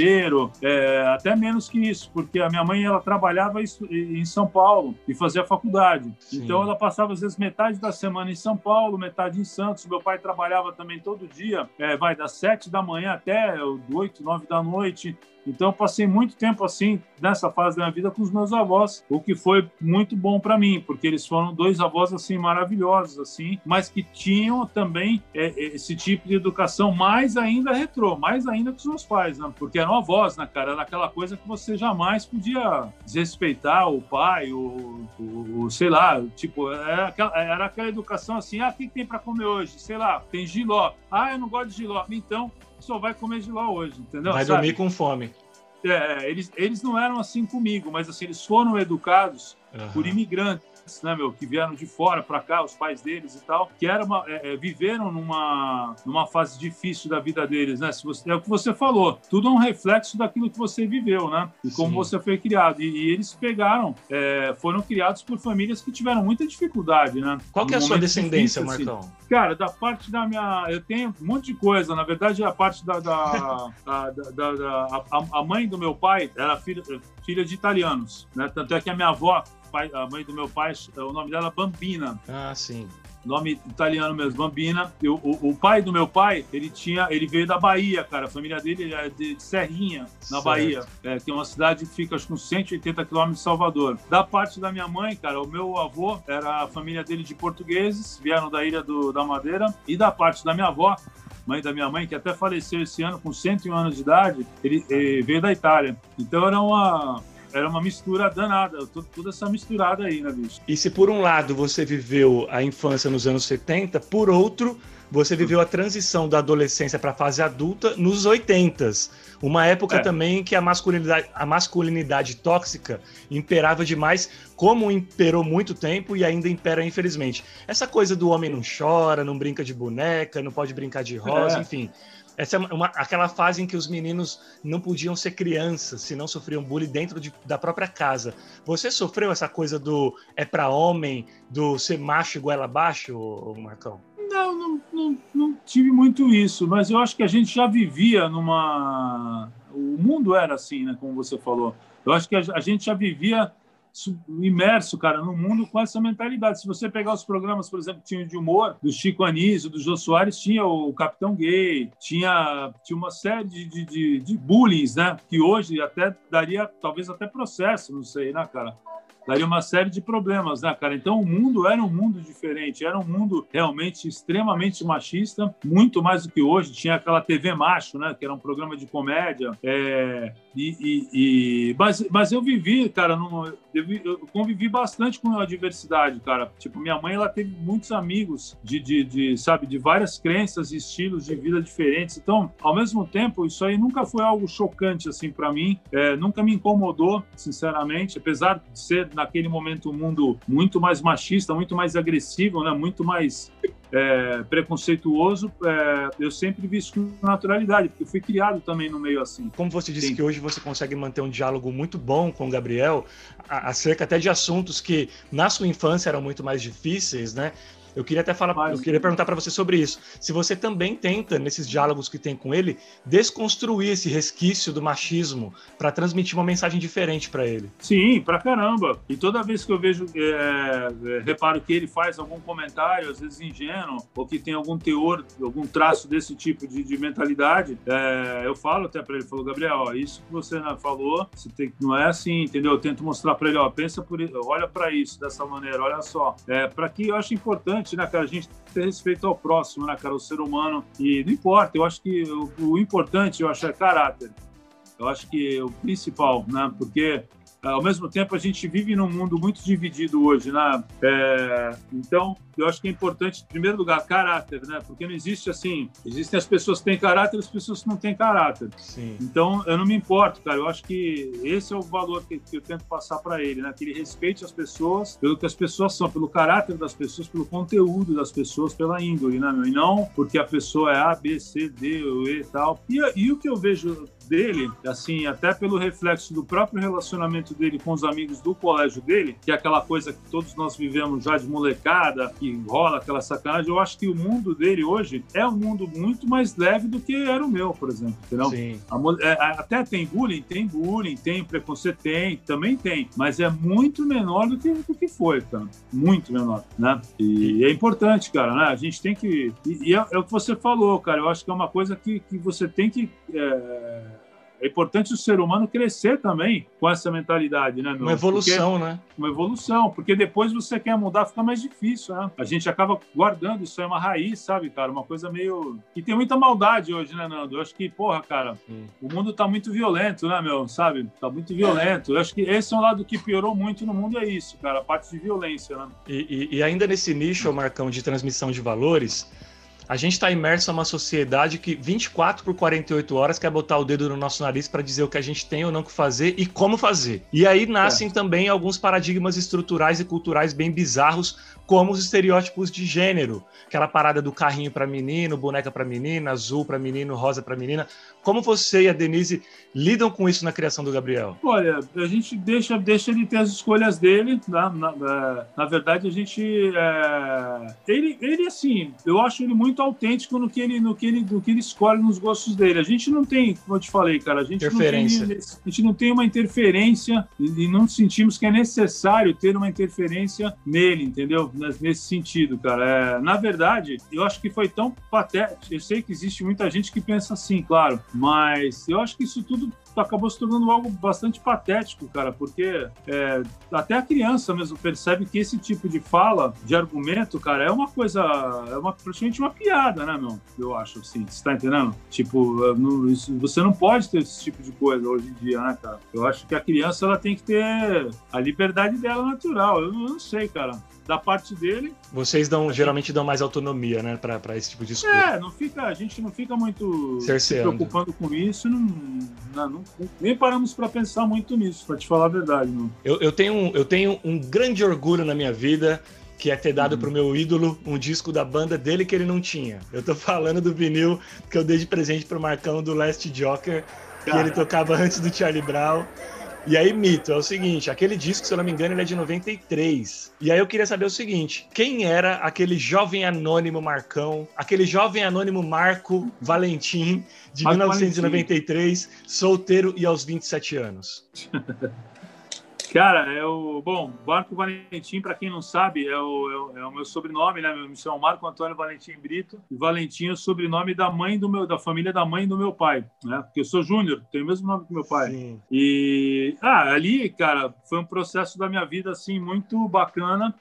É, até menos que isso, porque a minha mãe ela trabalhava em São Paulo e fazia faculdade. Sim. Então ela passava às vezes metade da semana em São Paulo, metade em Santos. Meu pai trabalhava também todo dia, é, vai das sete da manhã até oito, nove da noite. Então, eu passei muito tempo assim, nessa fase da minha vida, com os meus avós, o que foi muito bom para mim, porque eles foram dois avós assim maravilhosos, assim, mas que tinham também é, é, esse tipo de educação mais ainda retrô, mais ainda que os meus pais, né? Porque eram avós, né, cara? Era aquela coisa que você jamais podia desrespeitar o pai, o, o, o sei lá, tipo, era aquela, era aquela educação assim, ah, o que tem para comer hoje? Sei lá, tem giló. Ah, eu não gosto de giló. Então, só vai comer de lá hoje, entendeu? Vai Sabe? dormir com fome. É, eles, eles não eram assim comigo, mas assim, eles foram educados uhum. por imigrantes né, meu, que vieram de fora para cá, os pais deles e tal, que era uma, é, é, viveram numa, numa fase difícil da vida deles, né? Se você, é o que você falou, tudo é um reflexo daquilo que você viveu, né? E como Sim. você foi criado. E, e eles pegaram, é, foram criados por famílias que tiveram muita dificuldade, né? Qual que é a sua descendência, difícil, Marcão? Assim. Cara, da parte da minha. Eu tenho um monte de coisa. Na verdade, a parte da. da, da, da, da a, a, mãe do meu pai era filha, filha de italianos, né? Tanto é que a minha avó pai, a mãe do meu pai, o nome dela é Bambina. Ah, sim. Nome italiano mesmo, Bambina. Eu, o, o, pai do meu pai, ele tinha, ele veio da Bahia, cara. A família dele é de, Serrinha, na certo. Bahia. É, tem uma cidade que fica acho, com 180 quilômetros de Salvador. Da parte da minha mãe, cara, o meu avô era a família dele de portugueses, vieram da Ilha do, da Madeira. E da parte da minha avó, mãe da minha mãe, que até faleceu esse ano com 101 anos de idade, ele, ele veio da Itália. Então era uma, era uma mistura danada, toda essa misturada aí, né, bicho? E se por um lado você viveu a infância nos anos 70, por outro, você viveu a transição da adolescência para a fase adulta nos 80 uma época é. também que a masculinidade, a masculinidade tóxica imperava demais, como imperou muito tempo e ainda impera, infelizmente. Essa coisa do homem não chora, não brinca de boneca, não pode brincar de rosa, é. enfim. Essa é uma, aquela fase em que os meninos não podiam ser crianças, se não sofriam bullying dentro de, da própria casa. Você sofreu essa coisa do é para homem, do ser macho e goela abaixo, Marcão? Não, não, não, não tive muito isso, mas eu acho que a gente já vivia numa. O mundo era assim, né? Como você falou. Eu acho que a gente já vivia imerso, cara, no mundo com essa mentalidade. Se você pegar os programas, por exemplo, tinha de humor, do Chico Anísio, do Jô Soares, tinha o Capitão Gay, tinha, tinha uma série de, de, de, de né? Que hoje até daria, talvez até processo, não sei, né, cara? daria uma série de problemas, né, cara? Então o mundo era um mundo diferente, era um mundo realmente extremamente machista, muito mais do que hoje. Tinha aquela TV Macho, né, que era um programa de comédia. É, e, e, e, mas, mas eu vivi, cara, eu convivi bastante com a diversidade, cara. Tipo, minha mãe, ela teve muitos amigos de, de, de sabe, de várias crenças e estilos de vida diferentes. Então, ao mesmo tempo, isso aí nunca foi algo chocante, assim, para mim. É, nunca me incomodou, sinceramente, apesar de ser, naquele momento, um mundo muito mais machista, muito mais agressivo, né? Muito mais é, preconceituoso, é, eu sempre vi isso com naturalidade, porque eu fui criado também no meio assim. Como você disse Sim. que hoje você consegue manter um diálogo muito bom com o Gabriel, acerca até de assuntos que na sua infância eram muito mais difíceis, né? Eu queria até falar, Mas... eu queria perguntar para você sobre isso. Se você também tenta, nesses diálogos que tem com ele, desconstruir esse resquício do machismo para transmitir uma mensagem diferente para ele. Sim, pra caramba. E toda vez que eu vejo, é, é, reparo que ele faz algum comentário, às vezes ingênuo, ou que tem algum teor, algum traço desse tipo de, de mentalidade, é, eu falo até para ele, falou, Gabriel, ó, isso que você falou, você tem, não é assim, entendeu? Eu tento mostrar para ele, ó, pensa por, olha para isso dessa maneira, olha só. É, para que eu acho importante importante, né, cara, a gente ter respeito ao próximo, né, cara, o ser humano. E não importa, eu acho que o, o importante, eu acho, é caráter. Eu acho que o principal, né, porque ao mesmo tempo a gente vive num mundo muito dividido hoje, né? É, então, eu acho que é importante, em primeiro lugar, caráter, né? Porque não existe assim, existem as pessoas que têm caráter e as pessoas que não têm caráter. Sim. Então, eu não me importo, cara. Eu acho que esse é o valor que, que eu tento passar para ele, né? Que ele respeite as pessoas pelo que as pessoas são, pelo caráter das pessoas, pelo conteúdo das pessoas, pela índole, né, meu? E não porque a pessoa é A, B, C, D, E e tal. E, e o que eu vejo dele, assim, até pelo reflexo do próprio relacionamento dele com os amigos do colégio dele, que é aquela coisa que todos nós vivemos já de molecada, que rola aquela sacanagem, eu acho que o mundo dele hoje é um mundo muito mais leve do que era o meu, por exemplo, entendeu? Sim. A, é, até tem bullying, tem bullying, tem preconceito, tem, também tem, mas é muito menor do que, do que foi, cara. Muito menor, né? E, e é importante, cara, né? A gente tem que... E, e é, é, o que você falou, cara, eu acho que é uma coisa que, que você tem que... É, é importante o ser humano crescer também com essa mentalidade, né? Meu? Uma evolução, porque, né? Uma evolução, porque depois você quer mudar, fica mais difícil, né? A gente acaba guardando, isso é uma raiz, sabe, cara? Uma coisa meio. E tem muita maldade hoje, né, Nando? Eu acho que, porra, cara, Sim. o mundo tá muito violento, né, meu? Sabe? Tá muito violento. Eu acho que esse é um lado que piorou muito no mundo, é isso, cara, a parte de violência, né? E, e, e ainda nesse nicho, Marcão, de transmissão de valores a gente está imerso a uma sociedade que 24 por 48 horas quer botar o dedo no nosso nariz para dizer o que a gente tem ou não que fazer e como fazer. E aí nascem é. também alguns paradigmas estruturais e culturais bem bizarros, como os estereótipos de gênero, aquela parada do carrinho para menino, boneca para menina, azul para menino, rosa para menina. Como você e a Denise lidam com isso na criação do Gabriel? Olha, a gente deixa, deixa ele ter as escolhas dele. Né? Na, na, na verdade, a gente. É... Ele, ele, assim, eu acho ele muito autêntico no que, ele, no, que ele, no que ele escolhe nos gostos dele. A gente não tem, como eu te falei, cara, a gente, não tem, a gente não tem uma interferência e, e não sentimos que é necessário ter uma interferência nele, entendeu? Nesse sentido, cara. É, na verdade, eu acho que foi tão patético. Eu sei que existe muita gente que pensa assim, claro, mas eu acho que isso tudo acabou se tornando algo bastante patético, cara, porque é, até a criança mesmo percebe que esse tipo de fala, de argumento, cara, é uma coisa, é uma, praticamente uma piada, né, meu? Eu acho, assim, você tá entendendo? Tipo, não, isso, você não pode ter esse tipo de coisa hoje em dia, né, cara? Eu acho que a criança, ela tem que ter a liberdade dela natural, eu, eu não sei, cara da parte dele. Vocês dão, geralmente dão mais autonomia, né, para esse tipo de escolha. É, não fica, a gente não fica muito Cerceando. se preocupando com isso, não, não, não nem paramos para pensar muito nisso, para te falar a verdade. Não. Eu, eu, tenho, eu tenho um grande orgulho na minha vida que é ter dado uhum. pro meu ídolo um disco da banda dele que ele não tinha. Eu tô falando do vinil que eu dei de presente pro Marcão do Last Joker, que ele tocava antes do Charlie Brown. E aí, mito, é o seguinte: aquele disco, se eu não me engano, ele é de 93. E aí eu queria saber o seguinte: quem era aquele jovem anônimo Marcão, aquele jovem anônimo Marco Valentim, de Marco 1993, Valentim. solteiro e aos 27 anos? Cara, é o. Bom, Marco Valentim, para quem não sabe, é o, é o, é, o, meu sobrenome, né? Meu nome é Marco Antônio Valentim Brito. E Valentim é o sobrenome da mãe do meu, da família da mãe do meu pai, né? Porque eu sou Júnior, tenho o mesmo nome que meu pai. Sim. E ah, ali, cara, foi um processo da minha vida assim muito bacana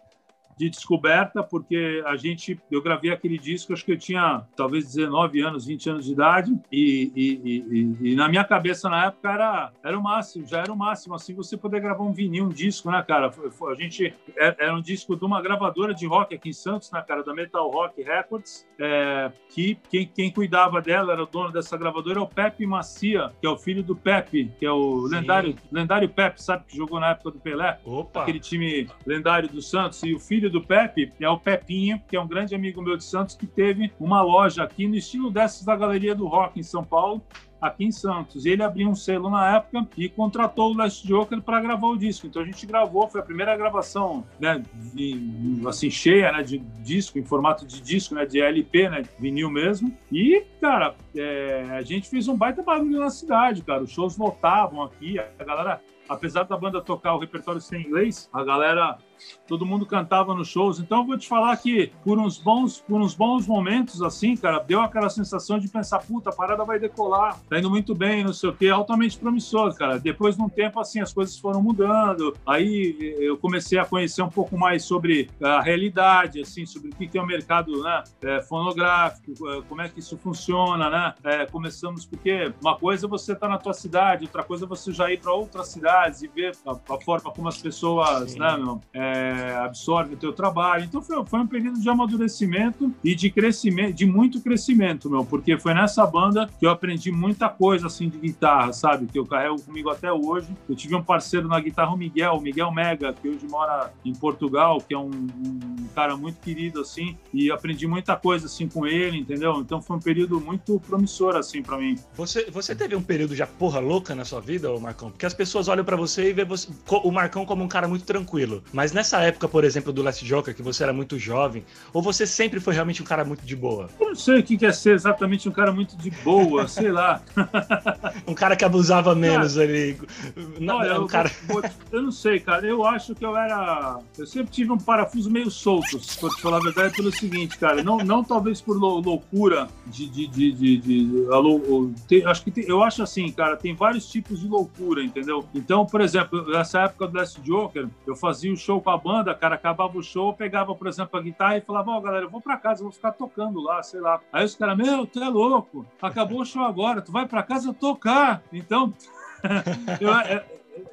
de descoberta, porque a gente, eu gravei aquele disco, acho que eu tinha talvez 19 anos, 20 anos de idade, e, e, e, e, na minha cabeça na época era, era o máximo, já era o máximo, assim, você poder gravar um vinil, um disco, né, cara? A gente, é, era um disco de uma gravadora de rock aqui em Santos, né, cara, da Metal Rock Records, é, que quem, quem cuidava dela era o dono dessa gravadora, é o Pepe Macia, que é o filho do Pepe, que é o lendário, lendário Pepe, sabe, que jogou na época do Pelé, Opa. aquele time lendário do Santos, e o filho do Pepe é o Pepinho, que é um grande amigo meu de Santos, que teve uma loja aqui no estilo dessas da Galeria do Rock em São Paulo, aqui em Santos. Ele abriu um selo na época e contratou o Last Joker para gravar o disco. Então a gente gravou, foi a primeira gravação, né, de, assim cheia, né, de disco em formato de disco, né, de LP, né, vinil mesmo. E cara, é, a gente fez um baita barulho na cidade, cara. Os shows lotavam aqui, a galera apesar da banda tocar o repertório sem inglês, a galera todo mundo cantava nos shows. Então eu vou te falar que por uns bons, por uns bons momentos assim, cara, deu aquela sensação de pensar, puta, a parada vai decolar, tá indo muito bem, não sei o que, altamente promissor, cara. Depois de um tempo assim, as coisas foram mudando. Aí eu comecei a conhecer um pouco mais sobre a realidade, assim, sobre o que é o mercado, né, é, fonográfico, é, como é que isso funciona, né? É, começamos porque uma coisa é você tá na tua cidade, outra coisa é você já ir para outras cidades e ver a, a forma como as pessoas, Sim. né, meu, é, é, absorve o teu trabalho. Então foi, foi um período de amadurecimento e de crescimento, de muito crescimento, meu, porque foi nessa banda que eu aprendi muita coisa assim de guitarra, sabe? Que eu carrego comigo até hoje. Eu tive um parceiro na guitarra, o Miguel, o Miguel Mega, que hoje mora em Portugal, que é um, um cara muito querido assim, e aprendi muita coisa assim com ele, entendeu? Então foi um período muito promissor assim para mim. Você, você teve um período já porra louca na sua vida, Marcão? Porque as pessoas olham para você e vê você, o Marcão como um cara muito tranquilo, mas nessa época, por exemplo, do Last Joker, que você era muito jovem, ou você sempre foi realmente um cara muito de boa? Eu não sei o que é ser exatamente um cara muito de boa, sei lá. um cara que abusava menos cara, ali. Não, olha, um eu, cara... eu não sei, cara. Eu acho que eu era. Eu sempre tive um parafuso meio solto, se for te falar a verdade, pelo seguinte, cara. Não, não talvez por loucura de. de, de, de, de tem, acho que tem, eu acho assim, cara, tem vários tipos de loucura, entendeu? Então, por exemplo, nessa época do Last Joker, eu fazia o show com a banda, cara, acabava o show, pegava, por exemplo, a guitarra e falava, ó, oh, galera, eu vou pra casa, vou ficar tocando lá, sei lá. Aí os caras, meu, tu é louco, acabou o show agora, tu vai pra casa tocar. Então, eu, é,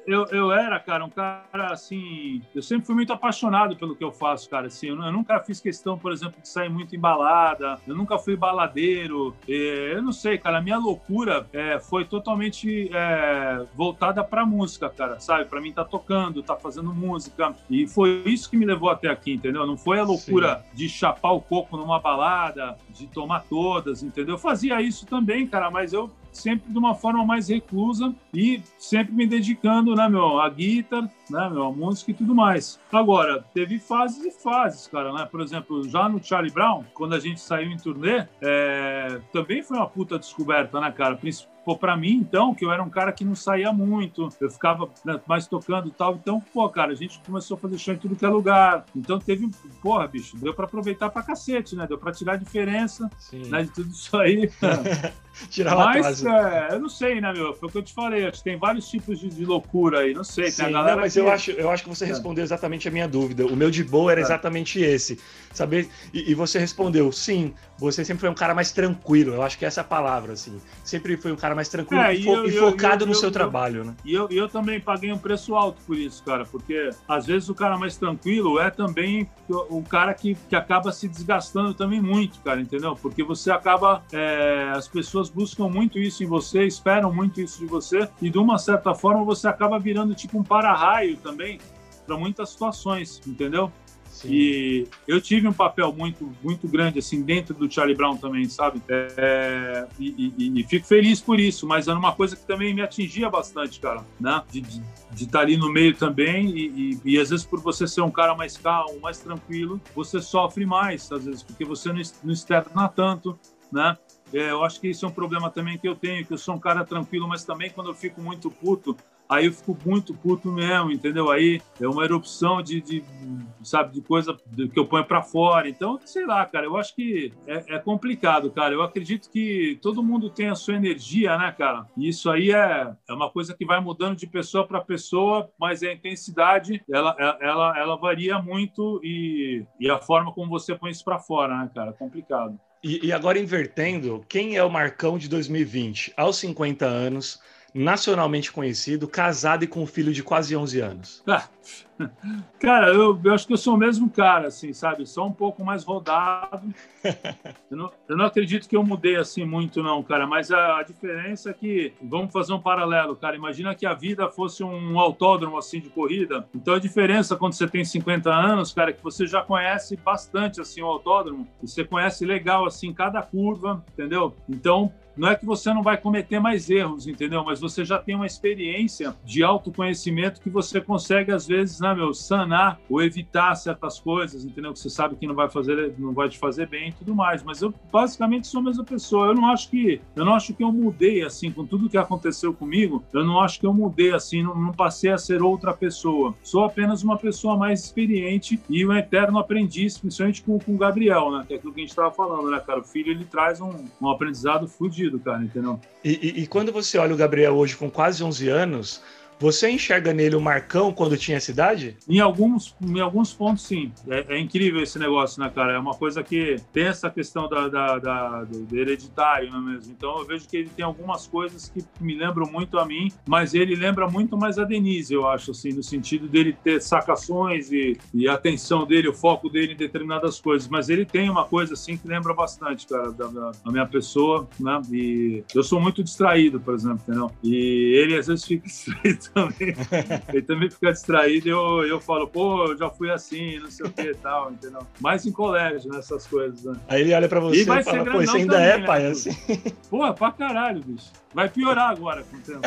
eu, eu era, cara, um cara assim. Eu sempre fui muito apaixonado pelo que eu faço, cara. Assim, eu, eu nunca fiz questão, por exemplo, de sair muito embalada. Eu nunca fui baladeiro. É, eu não sei, cara. A minha loucura é, foi totalmente é, voltada pra música, cara, sabe? Pra mim tá tocando, tá fazendo música. E foi isso que me levou até aqui, entendeu? Não foi a loucura Sim. de chapar o coco numa balada, de tomar todas, entendeu? Eu fazia isso também, cara, mas eu sempre de uma forma mais reclusa e sempre me dedicando, né, meu, a guitarra, né, meu, a música e tudo mais. Agora, teve fases e fases, cara, né? Por exemplo, já no Charlie Brown, quando a gente saiu em turnê, é... também foi uma puta descoberta, né, cara? Principalmente pô, pra mim, então, que eu era um cara que não saía muito, eu ficava né, mais tocando e tal. Então, pô, cara, a gente começou a fazer show em tudo que é lugar. Então teve, porra, bicho, deu pra aproveitar pra cacete, né? Deu pra tirar a diferença né, de tudo isso aí. tirar Mas, é, eu não sei, né, meu? Foi o que eu te falei. Acho que tem vários tipos de, de loucura aí. Não sei, Sim, tem a galera. Não, mas. Eu, acho, eu acho que você é. respondeu exatamente a minha dúvida. O meu de boa era é. exatamente esse. Saber. E, e, você respondeu, sim, você sempre foi um cara mais tranquilo. Eu acho que essa é a palavra, assim. Sempre foi um cara mais tranquilo é, e, fo eu, e, focado eu, no seu trabalho, né? E eu, eu também paguei um preço alto por isso, cara, porque às vezes o cara mais tranquilo é também o cara que, que acaba se desgastando também muito, cara, entendeu? Porque você acaba. É, as pessoas buscam muito isso em você, esperam muito isso de você, e de uma certa forma você acaba virando tipo um para-raio também para muitas situações, entendeu? Sim. E eu tive um papel muito, muito grande assim dentro do Charlie Brown também, sabe? É, e, e, e, fico feliz por isso, mas era uma coisa que também me atingia bastante, cara, né? De, estar ali no meio também e, e, às vezes por você ser um cara mais calmo, mais tranquilo, você sofre mais, às vezes, porque você não, não externa tanto, né? É, eu acho que isso é um problema também que eu tenho, que eu sou um cara tranquilo, mas também quando eu fico muito puto, aí eu fico muito puto mesmo, entendeu? Aí é uma erupção de, de sabe, de coisa que eu ponho para fora. Então, sei lá, cara, eu acho que é, é, complicado, cara. Eu acredito que todo mundo tem a sua energia, né, cara? E isso aí é, é uma coisa que vai mudando de pessoa para pessoa, mas a intensidade, ela, ela, ela varia muito e, e a forma como você põe isso para fora, né, cara? É complicado. E, e agora invertendo, quem é o Marcão de 2020? Aos 50 anos, nacionalmente conhecido, casado e com um filho de quase 11 anos. Ah, Cara, eu, eu, acho que eu sou o mesmo cara, assim, sabe? Só um pouco mais rodado. Eu não, eu não acredito que eu mudei assim muito, não, cara. Mas a, a, diferença é que, vamos fazer um paralelo, cara. Imagina que a vida fosse um autódromo, assim, de corrida. Então a diferença quando você tem 50 anos, cara, é que você já conhece bastante, assim, o autódromo. E você conhece legal, assim, cada curva, entendeu? Então, não é que você não vai cometer mais erros, entendeu? Mas você já tem uma experiência de autoconhecimento que você consegue, às vezes, né, meu, sanar ou evitar certas coisas, entendeu? Que você sabe que não vai fazer, não vai te fazer bem e tudo mais. Mas eu basicamente sou a mesma pessoa. Eu não acho que eu não acho que eu mudei assim com tudo que aconteceu comigo. Eu não acho que eu mudei assim, não, não passei a ser outra pessoa. Sou apenas uma pessoa mais experiente e um eterno aprendiz, principalmente com, com o Gabriel, né? Que é aquilo que a gente estava falando, né, cara? O filho ele traz um, um aprendizado fudido, cara, entendeu? E, e, e quando você olha o Gabriel hoje com quase 11 anos, você enxerga nele o Marcão quando tinha cidade? Em alguns, em alguns pontos, sim. É, é, incrível esse negócio, né, cara? É uma coisa que tem essa questão da, da, da do, do hereditário, não é mesmo? Então eu vejo que ele tem algumas coisas que me lembram muito a mim, mas ele lembra muito mais a Denise, eu acho, assim, no sentido dele ter sacações e, e a atenção dele, o foco dele em determinadas coisas. Mas ele tem uma coisa, assim, que lembra bastante, cara, da, da, da minha pessoa, né? E eu sou muito distraído, por exemplo, entendeu? E ele às vezes fica distraído também, ele também fica distraído e eu, eu falo, pô, eu já fui assim, não sei o que e tal, entendeu? Mais em colégio, nessas coisas, né? Aí ele olha pra você e, e fala, pô, isso ainda também, é, né, pai, né? assim. Pô, pra caralho, bicho. Vai piorar agora com o tempo.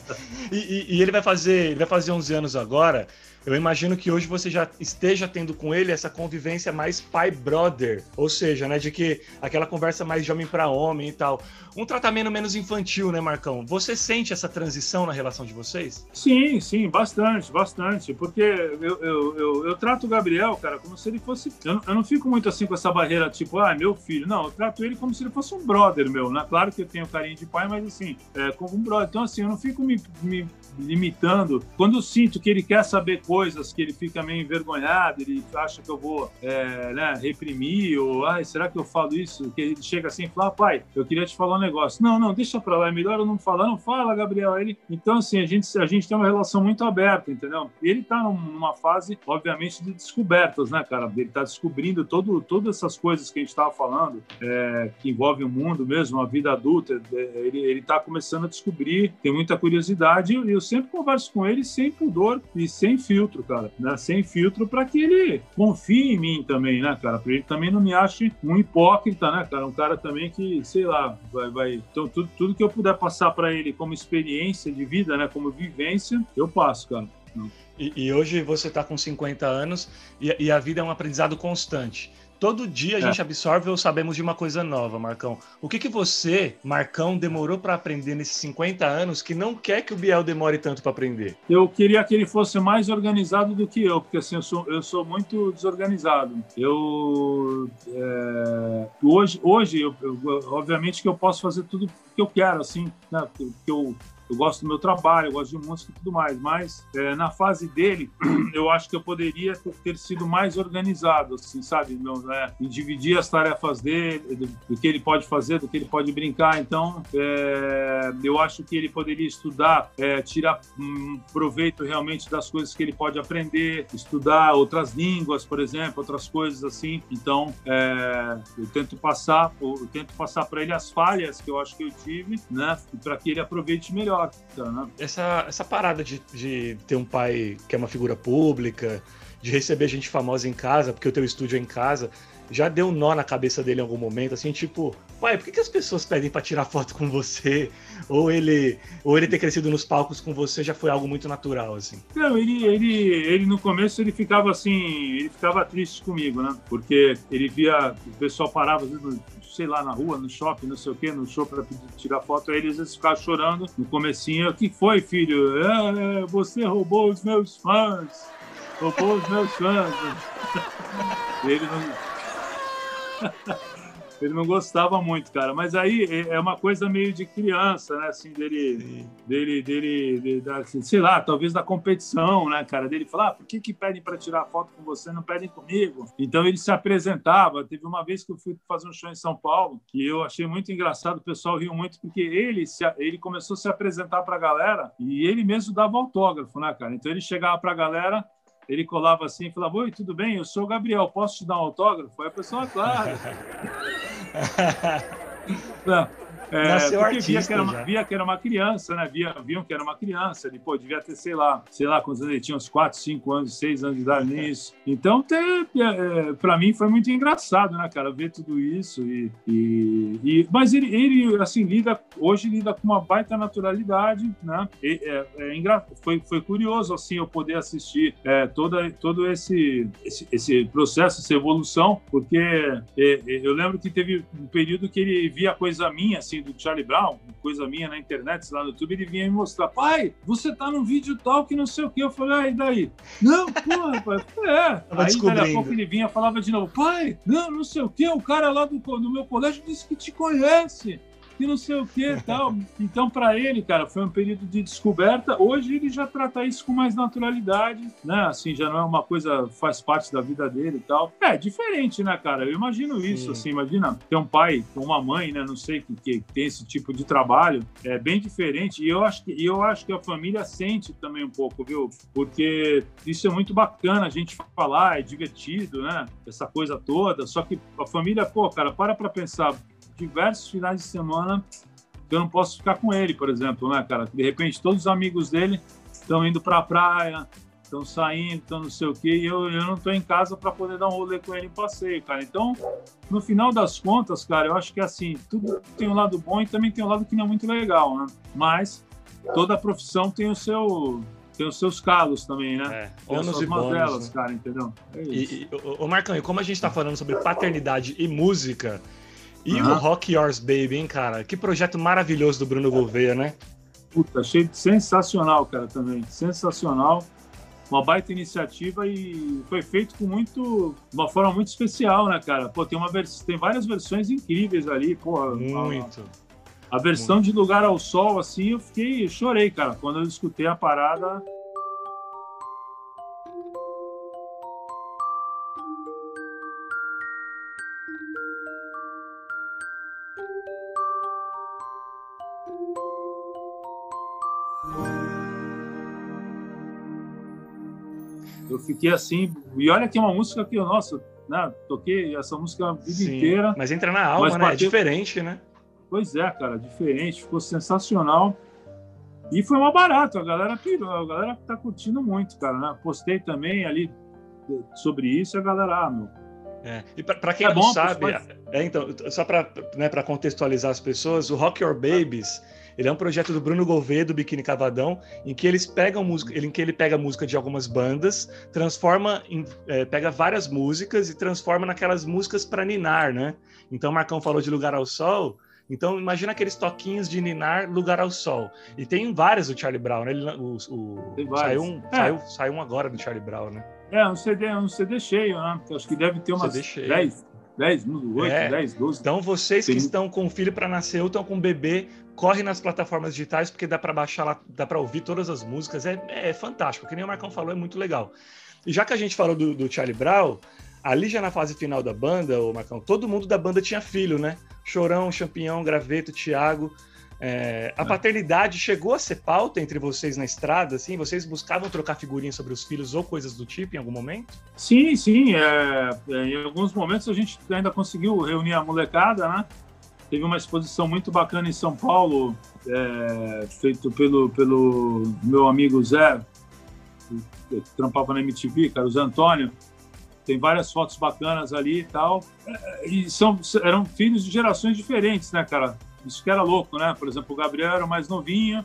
e, e, e ele vai fazer, ele vai fazer 11 anos agora, eu imagino que hoje você já esteja tendo com ele essa convivência mais pai-brother, ou seja, né, de que aquela conversa mais de homem para homem e tal. Um tratamento menos infantil, né, Marcão? Você sente essa transição na relação de vocês? Sim, sim, bastante, bastante. Porque eu, eu, eu, eu trato o Gabriel, cara, como se ele fosse. Eu, eu, não fico muito assim com essa barreira, tipo, ah, meu filho. Não, eu trato ele como se ele fosse um brother meu, né? Claro que eu tenho carinho de pai, mas assim, é, como um brother. Então, assim, eu não fico me, me limitando. Quando eu sinto que ele quer saber coisas, que ele fica meio envergonhado, ele acha que eu vou é, né, reprimir, ou ah, será que eu falo isso? Que ele chega assim e fala, pai, eu queria te falar um negócio. Não, não, deixa pra lá, é melhor eu não falar. Não, fala, Gabriel. Ele... Então, assim, a gente, a gente tem uma relação muito aberta, entendeu? Ele tá numa fase, obviamente, de descobertas, né, cara? Ele tá descobrindo todo, todas essas coisas que a gente tava falando, é, que envolvem o mundo mesmo, a vida adulta. É, ele, ele tá começando a descobrir, tem muita curiosidade e eu sempre converso com ele sem pudor e sem filtro, cara, né? Sem filtro para que ele confie em mim também, né, cara? Para ele também não me ache um hipócrita, né, cara? Um cara também que, sei lá, vai, vai... então tudo, tudo que eu puder passar para ele como experiência de vida, né, como vivência, eu passo, cara. E, e hoje você está com 50 anos e, e a vida é um aprendizado constante. Todo dia a é. gente absorve ou sabemos de uma coisa nova, Marcão. O que, que você, Marcão, demorou para aprender nesses 50 anos que não quer que o Biel demore tanto para aprender? Eu queria que ele fosse mais organizado do que eu, porque assim, eu sou, eu sou muito desorganizado. Eu. É, hoje, hoje eu, eu, obviamente, que eu posso fazer tudo que eu quero, assim, né? Que eu eu gosto do meu trabalho, eu gosto de música e tudo mais, mas é, na fase dele, eu acho que eu poderia ter sido mais organizado, assim, sabe? Não, né? Dividir as tarefas dele, do, do, que ele pode fazer, do que ele pode brincar. Então, é, eu acho que ele poderia estudar, é, tirar um proveito realmente das coisas que ele pode aprender, estudar outras línguas, por exemplo, outras coisas assim. Então, é, eu tento passar, eu tento passar para ele as falhas que eu acho que eu tive, né? Para que ele aproveite melhor né? Essa, essa parada de, de ter um pai que é uma figura pública, de receber gente famosa em casa, porque o teu estúdio é em casa, já deu um nó na cabeça dele em algum momento, assim, tipo, pai, por que, que as pessoas pedem para tirar foto com você? Ou ele, ou ele ter crescido nos palcos com você já foi algo muito natural, assim? Não, ele, ele, ele no começo ele ficava assim, ele ficava triste comigo, né? Porque ele via, o pessoal parava, vezes, sei lá, na rua, no shopping, não sei o quê, no show para tirar foto, aí ele às vezes ficava chorando no comecinho. O que foi, filho? É, é, você roubou os meus fãs. Roubou os meus fãs. ele não ele não gostava muito, cara. Mas aí é, é uma coisa meio de criança, né? Assim, dele, dele, dele, dele assim, sei lá, talvez da competição, né, cara? Dele falar, ah, por que que pedem para tirar foto com você, não pedem comigo? Então ele se apresentava. Teve uma vez que eu fui fazer um show em São Paulo que eu achei muito engraçado. O pessoal riu muito porque ele se, ele começou a se apresentar para a galera e ele mesmo dava autógrafo, né, cara? Então ele chegava para a galera ele colava assim e falava: Oi, tudo bem? Eu sou o Gabriel, posso te dar um autógrafo? Aí a pessoa, claro. Não. É, Nasceu porque artista via que, era uma, via que era uma criança, né? Via, viam que era uma criança. Ele, pô, devia ter, sei lá, sei lá, quando ele tinha uns 4, 5 anos, 6 anos de idade nisso. Então, ter, é, para mim, foi muito engraçado, né, cara? Ver tudo isso. E, e, e- mas ele, ele, assim, lida, hoje lida com uma baita naturalidade, né? E, é, é engra- foi, foi curioso, assim, eu poder assistir é, toda, todo esse, esse, esse processo, essa evolução, porque é, é, eu lembro que teve um período que ele via coisa minha, assim, do Charlie Brown, coisa minha na internet, lá no YouTube, ele vinha me mostrar, pai, você tá num vídeo tal que não sei o que. Eu falei, ah, e daí? Não, porra, pai. É. Aí, daqui a pouco ele vinha e falava de novo, pai, não, não sei o que, o cara lá do, do meu colégio disse que te conhece. Que não sei o que e tal. Então, para ele, cara, foi um período de descoberta. Hoje ele já trata isso com mais naturalidade, né? Assim, já não é uma coisa faz parte da vida dele e tal. É diferente, né, cara? Eu imagino isso, Sim. assim, imagina ter um pai ou uma mãe, né, não sei, que, que tem esse tipo de trabalho, é bem diferente. E eu acho que, e eu acho que a família sente também um pouco, viu? Porque isso é muito bacana a gente falar, é divertido, né? Essa coisa toda. Só que a família, pô, cara, para pra pensar. Diversos finais de semana que eu não posso ficar com ele, por exemplo, né, cara? De repente, todos os amigos dele estão indo pra praia, estão saindo, estão não sei o quê, e eu, eu não estou em casa para poder dar um rolê com ele em passeio, cara. Então, no final das contas, cara, eu acho que assim, tudo tem um lado bom e também tem um lado que não é muito legal, né? Mas toda profissão tem o seu tem os seus calos também, né? É, ônus e bônus. mazelas, né? cara, entendeu? É isso. E, e, ô, Marcão, e como a gente tá falando sobre paternidade e música, e Aham. o Rock Yours Baby, hein, cara? Que projeto maravilhoso do Bruno Gouveia, né? Puta, achei sensacional, cara, também. Sensacional. Uma baita iniciativa e foi feito com muito. uma forma muito especial, né, cara? Pô, tem, uma vers... tem várias versões incríveis ali, porra. a- Muito. A, versão de Lugar ao Sol, assim, eu fiquei. chorei, cara. Quando eu escutei a parada. Eu fiquei assim. E olha que é uma música que eu, nossa, né, toquei essa música a vida Sim. inteira. Mas entra na alma, né? É bateu- diferente, né? Pois é, cara, diferente, ficou sensacional. E foi uma barata, a galera pirou, a galera tá curtindo muito, cara, né? Postei também ali sobre isso e a galera, ah, meu, É. E pra quem É não bom, sabe, é, então, só pra, né, contextualizar as pessoas, o Rock Your Babies, ele é um projeto do Bruno Gouveia, do Biquíni Cavadão, em que eles pegam música, ele- em que ele pega música de algumas bandas, transforma, em, é, pega várias músicas e transforma naquelas músicas para ninar, né? Então o Marcão falou de Lugar ao Sol, então imagina aqueles toquinhos de ninar Lugar ao Sol. E tem várias do Charlie Brown, né? Ele, o, o- Tem várias. saiu, um, É. saiu, saiu um agora do Charlie Brown, né? É, um CD, um CD cheio, né? Acho que deve ter umas CD cheio. 10, 10, 8, É. 10, 12. Então, vocês que Sim. estão com o filho para nascer ou estão com o bebê, corre nas plataformas digitais, porque dá para baixar lá, dá para ouvir todas as músicas. É, é fantástico. Que nem o Marcão falou, é muito legal. E já que a gente falou do, do Charlie Brown, ali já na fase final da banda, o Marcão, todo mundo da banda tinha filho, né? Chorão, Champião, Graveto, Thiago. É, a É. paternidade chegou a ser pauta entre vocês na estrada, assim? Vocês buscavam trocar figurinhas sobre os filhos ou coisas do tipo em algum momento? Sim, sim. é, é, em alguns momentos a gente ainda conseguiu reunir a molecada, né? Teve uma exposição muito bacana em São Paulo, é, feito pelo, pelo meu amigo Zé, que trampava na MTV, cara, o Zé Antônio. tem várias fotos bacanas ali e tal. É, e são, eram filhos de gerações diferentes, né, cara? Isso que era louco, né? Por exemplo, o Gabriel era o mais novinho,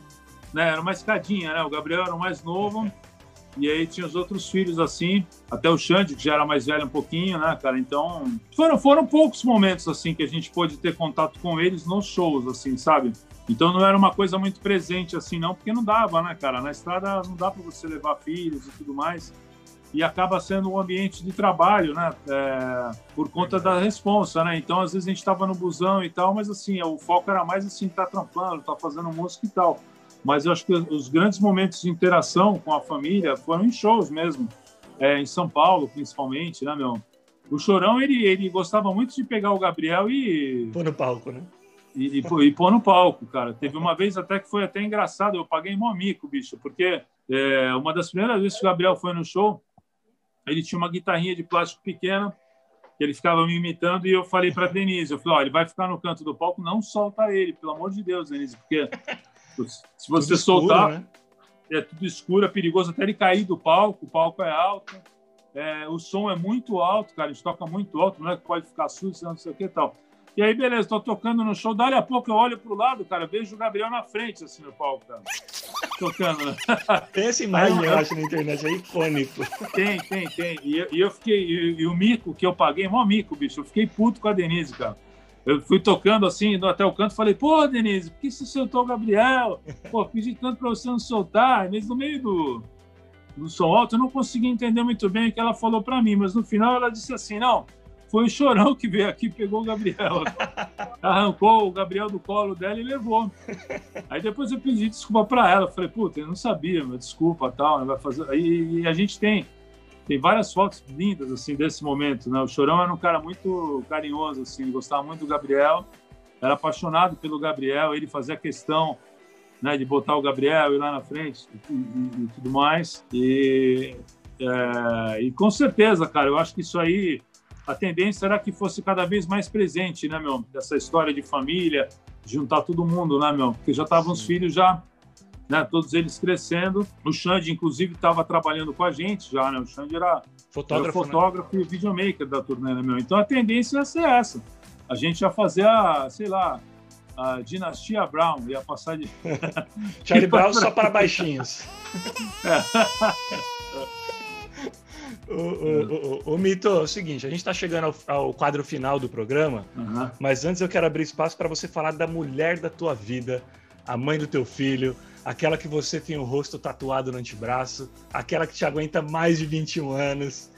né? Era uma escadinha, né? O Gabriel era o mais novo. E aí tinha os outros filhos assim, até o Xande, que já era mais velho um pouquinho, né, cara? Então, foram, foram poucos momentos assim que a gente pôde ter contato com eles nos shows, assim, sabe? Então não era uma coisa muito presente assim, não, porque não dava, né, cara? Na estrada não dá para você levar filhos e tudo mais. E acaba sendo um ambiente de trabalho, né? É, por conta da responsa, né? Então, às vezes a gente estava no busão e tal, mas assim, o foco era mais assim, tá trampando, tá fazendo música e tal. Mas eu acho que os grandes momentos de interação com a família foram em shows mesmo, é, em São Paulo, principalmente, né, meu? O Chorão, ele, ele gostava muito de pegar o Gabriel e... Pôr no palco, né? E, e, e pôr no palco, cara. Teve uma vez até que foi até engraçado, eu paguei mó mico, bicho, porque é, uma das primeiras vezes que o Gabriel foi no show, ele tinha uma guitarrinha de plástico pequena, que ele ficava me imitando, e eu falei para Denise, eu falei, ó, ele vai ficar no canto do palco, não solta ele, pelo amor de Deus, Denise, porque se você tudo soltar, escuro, né? é tudo escuro, é perigoso até ele cair do palco. O palco é alto, é, o som é muito alto, cara. Eles tocam muito alto, não é que pode ficar sujo, não sei o que e tal. E aí, beleza, tô tocando no show. Dali a pouco eu olho pro lado, cara, vejo o Gabriel na frente, assim, no palco, cara. Tocando, né? Tem essa imagem, aí, eu acho, na internet, é icônico. Tem, tem, tem. E, e eu fiquei, e, e, o mico que eu paguei, mó mico, bicho. Eu fiquei puto com a Denise, cara. Eu fui tocando assim, até o canto, falei, pô, Denise, por que você soltou o Gabriel? Pô, pedi tanto para você não soltar, mas no meio do, do som alto eu não consegui entender muito bem o que ela falou para mim, mas no final ela disse assim, não, foi o Chorão que veio aqui e pegou o Gabriel. Arrancou o Gabriel do colo dela e levou. Aí depois eu pedi desculpa para ela, falei, puta, eu não sabia, mas desculpa, tal, né, vai fazer... Aí, e a gente tem tem várias fotos lindas assim desse momento, né? O Chorão era um cara muito carinhoso assim, gostava muito do Gabriel, era apaixonado pelo Gabriel, ele fazia questão, né, de botar o Gabriel ir lá na frente e, e, e tudo mais. E, é, e com certeza, cara, eu acho que isso aí a tendência era que fosse cada vez mais presente, né, meu? Dessa história de família, juntar todo mundo, né, meu? Porque já estavam os filhos já né, todos eles crescendo. O Xande, inclusive, estava trabalhando com a gente já, né? O Xande era fotógrafo, era fotógrafo né? e videomaker da turnê, né, meu? Então a tendência ia ser essa. A gente ia fazer a, sei lá, a dinastia Brown, ia passar de. Charlie Brown só para baixinhos. O, o, o, o, Mito, é o seguinte, a gente está chegando ao, ao, quadro final do programa, uhum. mas antes eu quero abrir espaço para você falar da mulher da tua vida, a mãe do teu filho, aquela que você tem o rosto tatuado no antebraço, aquela que te aguenta mais de 21 anos.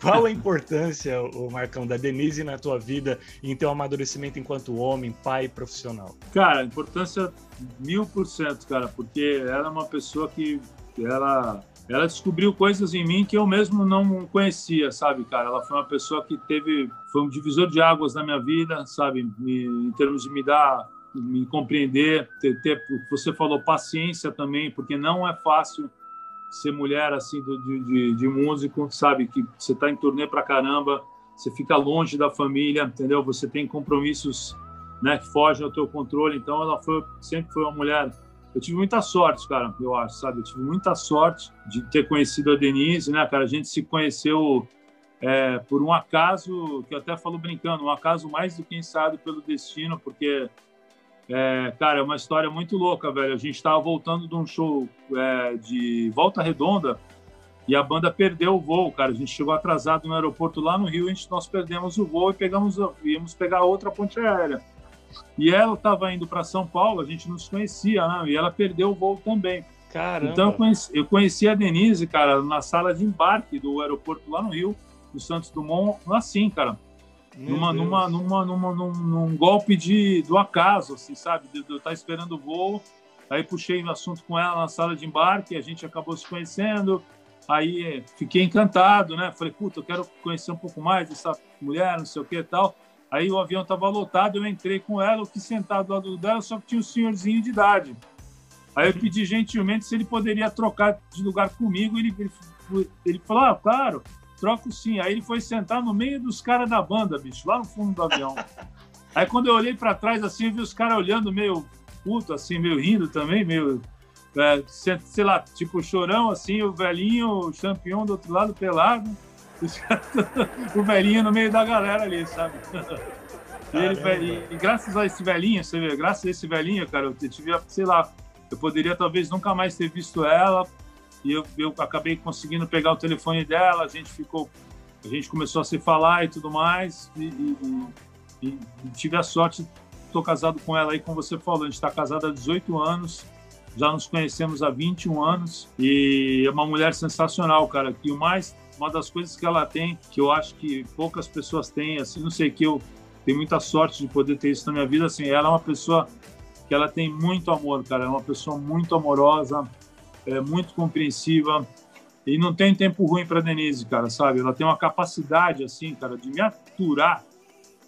Qual a importância, o Marcão, da Denise na tua vida e em teu amadurecimento enquanto homem, pai profissional? Cara, importância mil por cento, cara, porque ela é uma pessoa que ela, ela descobriu coisas em mim que eu mesmo não conhecia, sabe, cara? Ela foi uma pessoa que teve, foi um divisor de águas na minha vida, sabe, em termos de me dar me compreender, ter, ter, você falou paciência também, porque não é fácil ser mulher assim do, de, de, músico, sabe que você está em turnê para caramba, você fica longe da família, entendeu? Você tem compromissos, né, que fogem ao teu controle. Então ela foi sempre foi uma mulher. Eu tive muita sorte, cara, eu acho, sabe? Eu tive muita sorte de ter conhecido a Denise, né, cara? A gente se conheceu é, por um acaso, que eu até falo brincando, um acaso mais do que ensaiado pelo destino, porque é, cara, é uma história muito louca, velho. A gente estava voltando de um show é, de Volta Redonda e a banda perdeu o voo, cara. A gente chegou atrasado no aeroporto lá no Rio, a gente, nós perdemos o voo e pegamos, íamos pegar outra ponte aérea. E ela estava indo para São Paulo, a gente não se conhecia, né? E ela perdeu o voo também. Caramba. Então eu conheci, eu conheci a Denise, cara, na sala de embarque do aeroporto lá no Rio, do Santos Dumont, assim, cara numa, numa, numa, numa, num, num, golpe de, do acaso, assim, sabe? De, de eu estar esperando o voo. Aí puxei o assunto com ela na sala de embarque, a gente acabou se conhecendo. Aí fiquei encantado, né? Falei, puta, eu quero conhecer um pouco mais dessa mulher, não sei o que e tal. Aí o avião estava lotado, eu entrei com ela, eu fiquei sentado do lado dela, só que tinha um senhorzinho de idade. Aí eu pedi gentilmente se ele poderia trocar de lugar comigo. Ele, ele, ele falou, ah, claro troco sim. Aí ele foi sentar no meio dos caras da banda, bicho, lá no fundo do avião. Aí quando eu olhei para trás, assim, eu vi os caras olhando meio puto, assim, meio rindo também, meio. É, sei lá, tipo chorão, assim, o velhinho, o champion do outro lado pelado. o velhinho no meio da galera ali, sabe? E, ele, e, graças a esse velhinho, você vê, graças a esse velhinho, cara, eu tive, sei lá, eu poderia talvez nunca mais ter visto ela, e eu, eu acabei conseguindo pegar o telefone dela, a gente ficou, a gente começou a se falar e tudo mais, e, e, e tive a sorte, estou casado com ela aí, como você falou, a gente está casado há 18 anos, já nos conhecemos há 21 anos, e é uma mulher sensacional, cara, que o mais, uma das coisas que ela tem, que eu acho que poucas pessoas têm, assim, não sei, que eu tenho muita sorte de poder ter isso na minha vida, assim, ela é uma pessoa que ela tem muito amor, cara, é uma pessoa muito amorosa, é muito compreensiva e não tem tempo ruim para Denise, cara, sabe? Ela tem uma capacidade, assim, cara, de me aturar,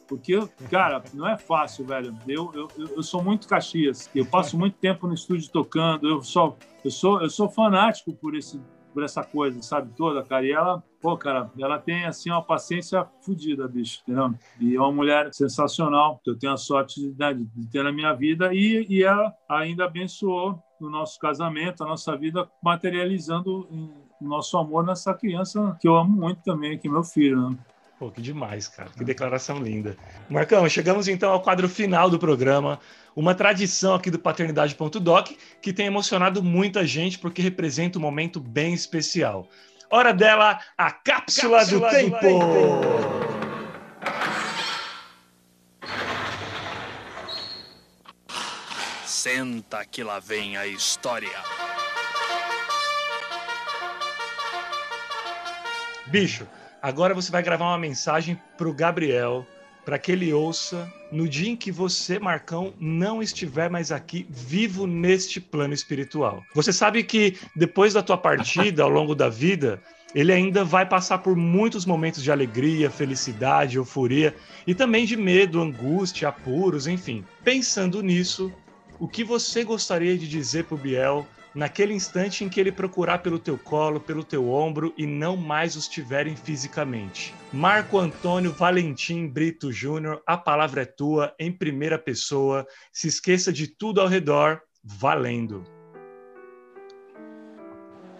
porque, cara, não é fácil, velho. Eu, eu, eu sou muito Caxias, eu passo muito tempo no estúdio tocando, eu sou, eu sou, eu sou fanático por esse por essa coisa, sabe, toda, cara. E ela, pô, cara, ela tem, assim, uma paciência fodida, bicho, entendeu? E é uma mulher sensacional, que eu tenho a sorte de, né, de ter na minha vida. E, e ela ainda abençoou o nosso casamento, a nossa vida, materializando o nosso amor nessa criança que eu amo muito também, que é meu filho, né? Pô, que demais, cara. Que declaração linda. Marcão, chegamos então ao quadro final do programa. Uma tradição aqui do Paternidade.doc que tem emocionado muita gente porque representa um momento bem especial. Hora dela, a cápsula, cápsula do, tempo. do tempo. Senta que lá vem a história. Bicho, Agora você vai gravar uma mensagem para o Gabriel, para que ele ouça no dia em que você, Marcão, não estiver mais aqui vivo neste plano espiritual. Você sabe que depois da tua partida, ao longo da vida, ele ainda vai passar por muitos momentos de alegria, felicidade, euforia e também de medo, angústia, apuros, enfim. Pensando nisso, o que você gostaria de dizer para o Biel naquele instante em que ele procurar pelo teu colo, pelo teu ombro e não mais os tiverem fisicamente. Marco Antônio Valentim Brito Júnior, a palavra é tua, em primeira pessoa. Se esqueça de tudo ao redor, valendo.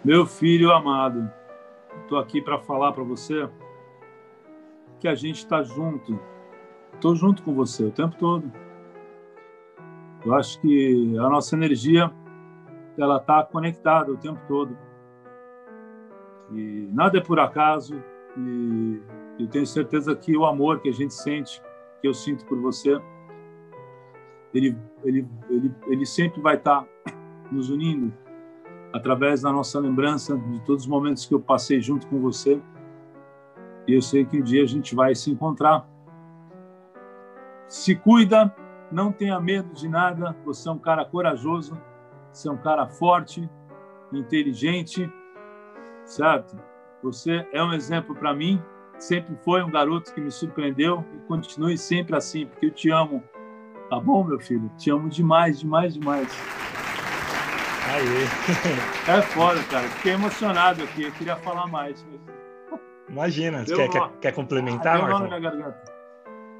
Meu filho amado, estou aqui para falar para você que a gente está junto. Estou junto com você o tempo todo. Eu acho que a nossa energia ela está conectada o tempo todo. E nada é por acaso. E eu tenho certeza que o amor que a gente sente, que eu sinto por você, ele, ele, ele, ele sempre vai estar tá nos unindo através da nossa lembrança de todos os momentos que eu passei junto com você. E eu sei que um dia a gente vai se encontrar. Se cuida, não tenha medo de nada. Você é um cara corajoso você é um cara forte, inteligente, certo? Você é um exemplo para mim. Sempre foi um garoto que me surpreendeu e continue sempre assim, porque eu te amo. Tá bom, meu filho? Te amo demais, demais, demais. Aí. É foda, cara. Fiquei emocionado aqui. Eu queria falar mais. Imagina. Quer, quer, quer, complementar, ah?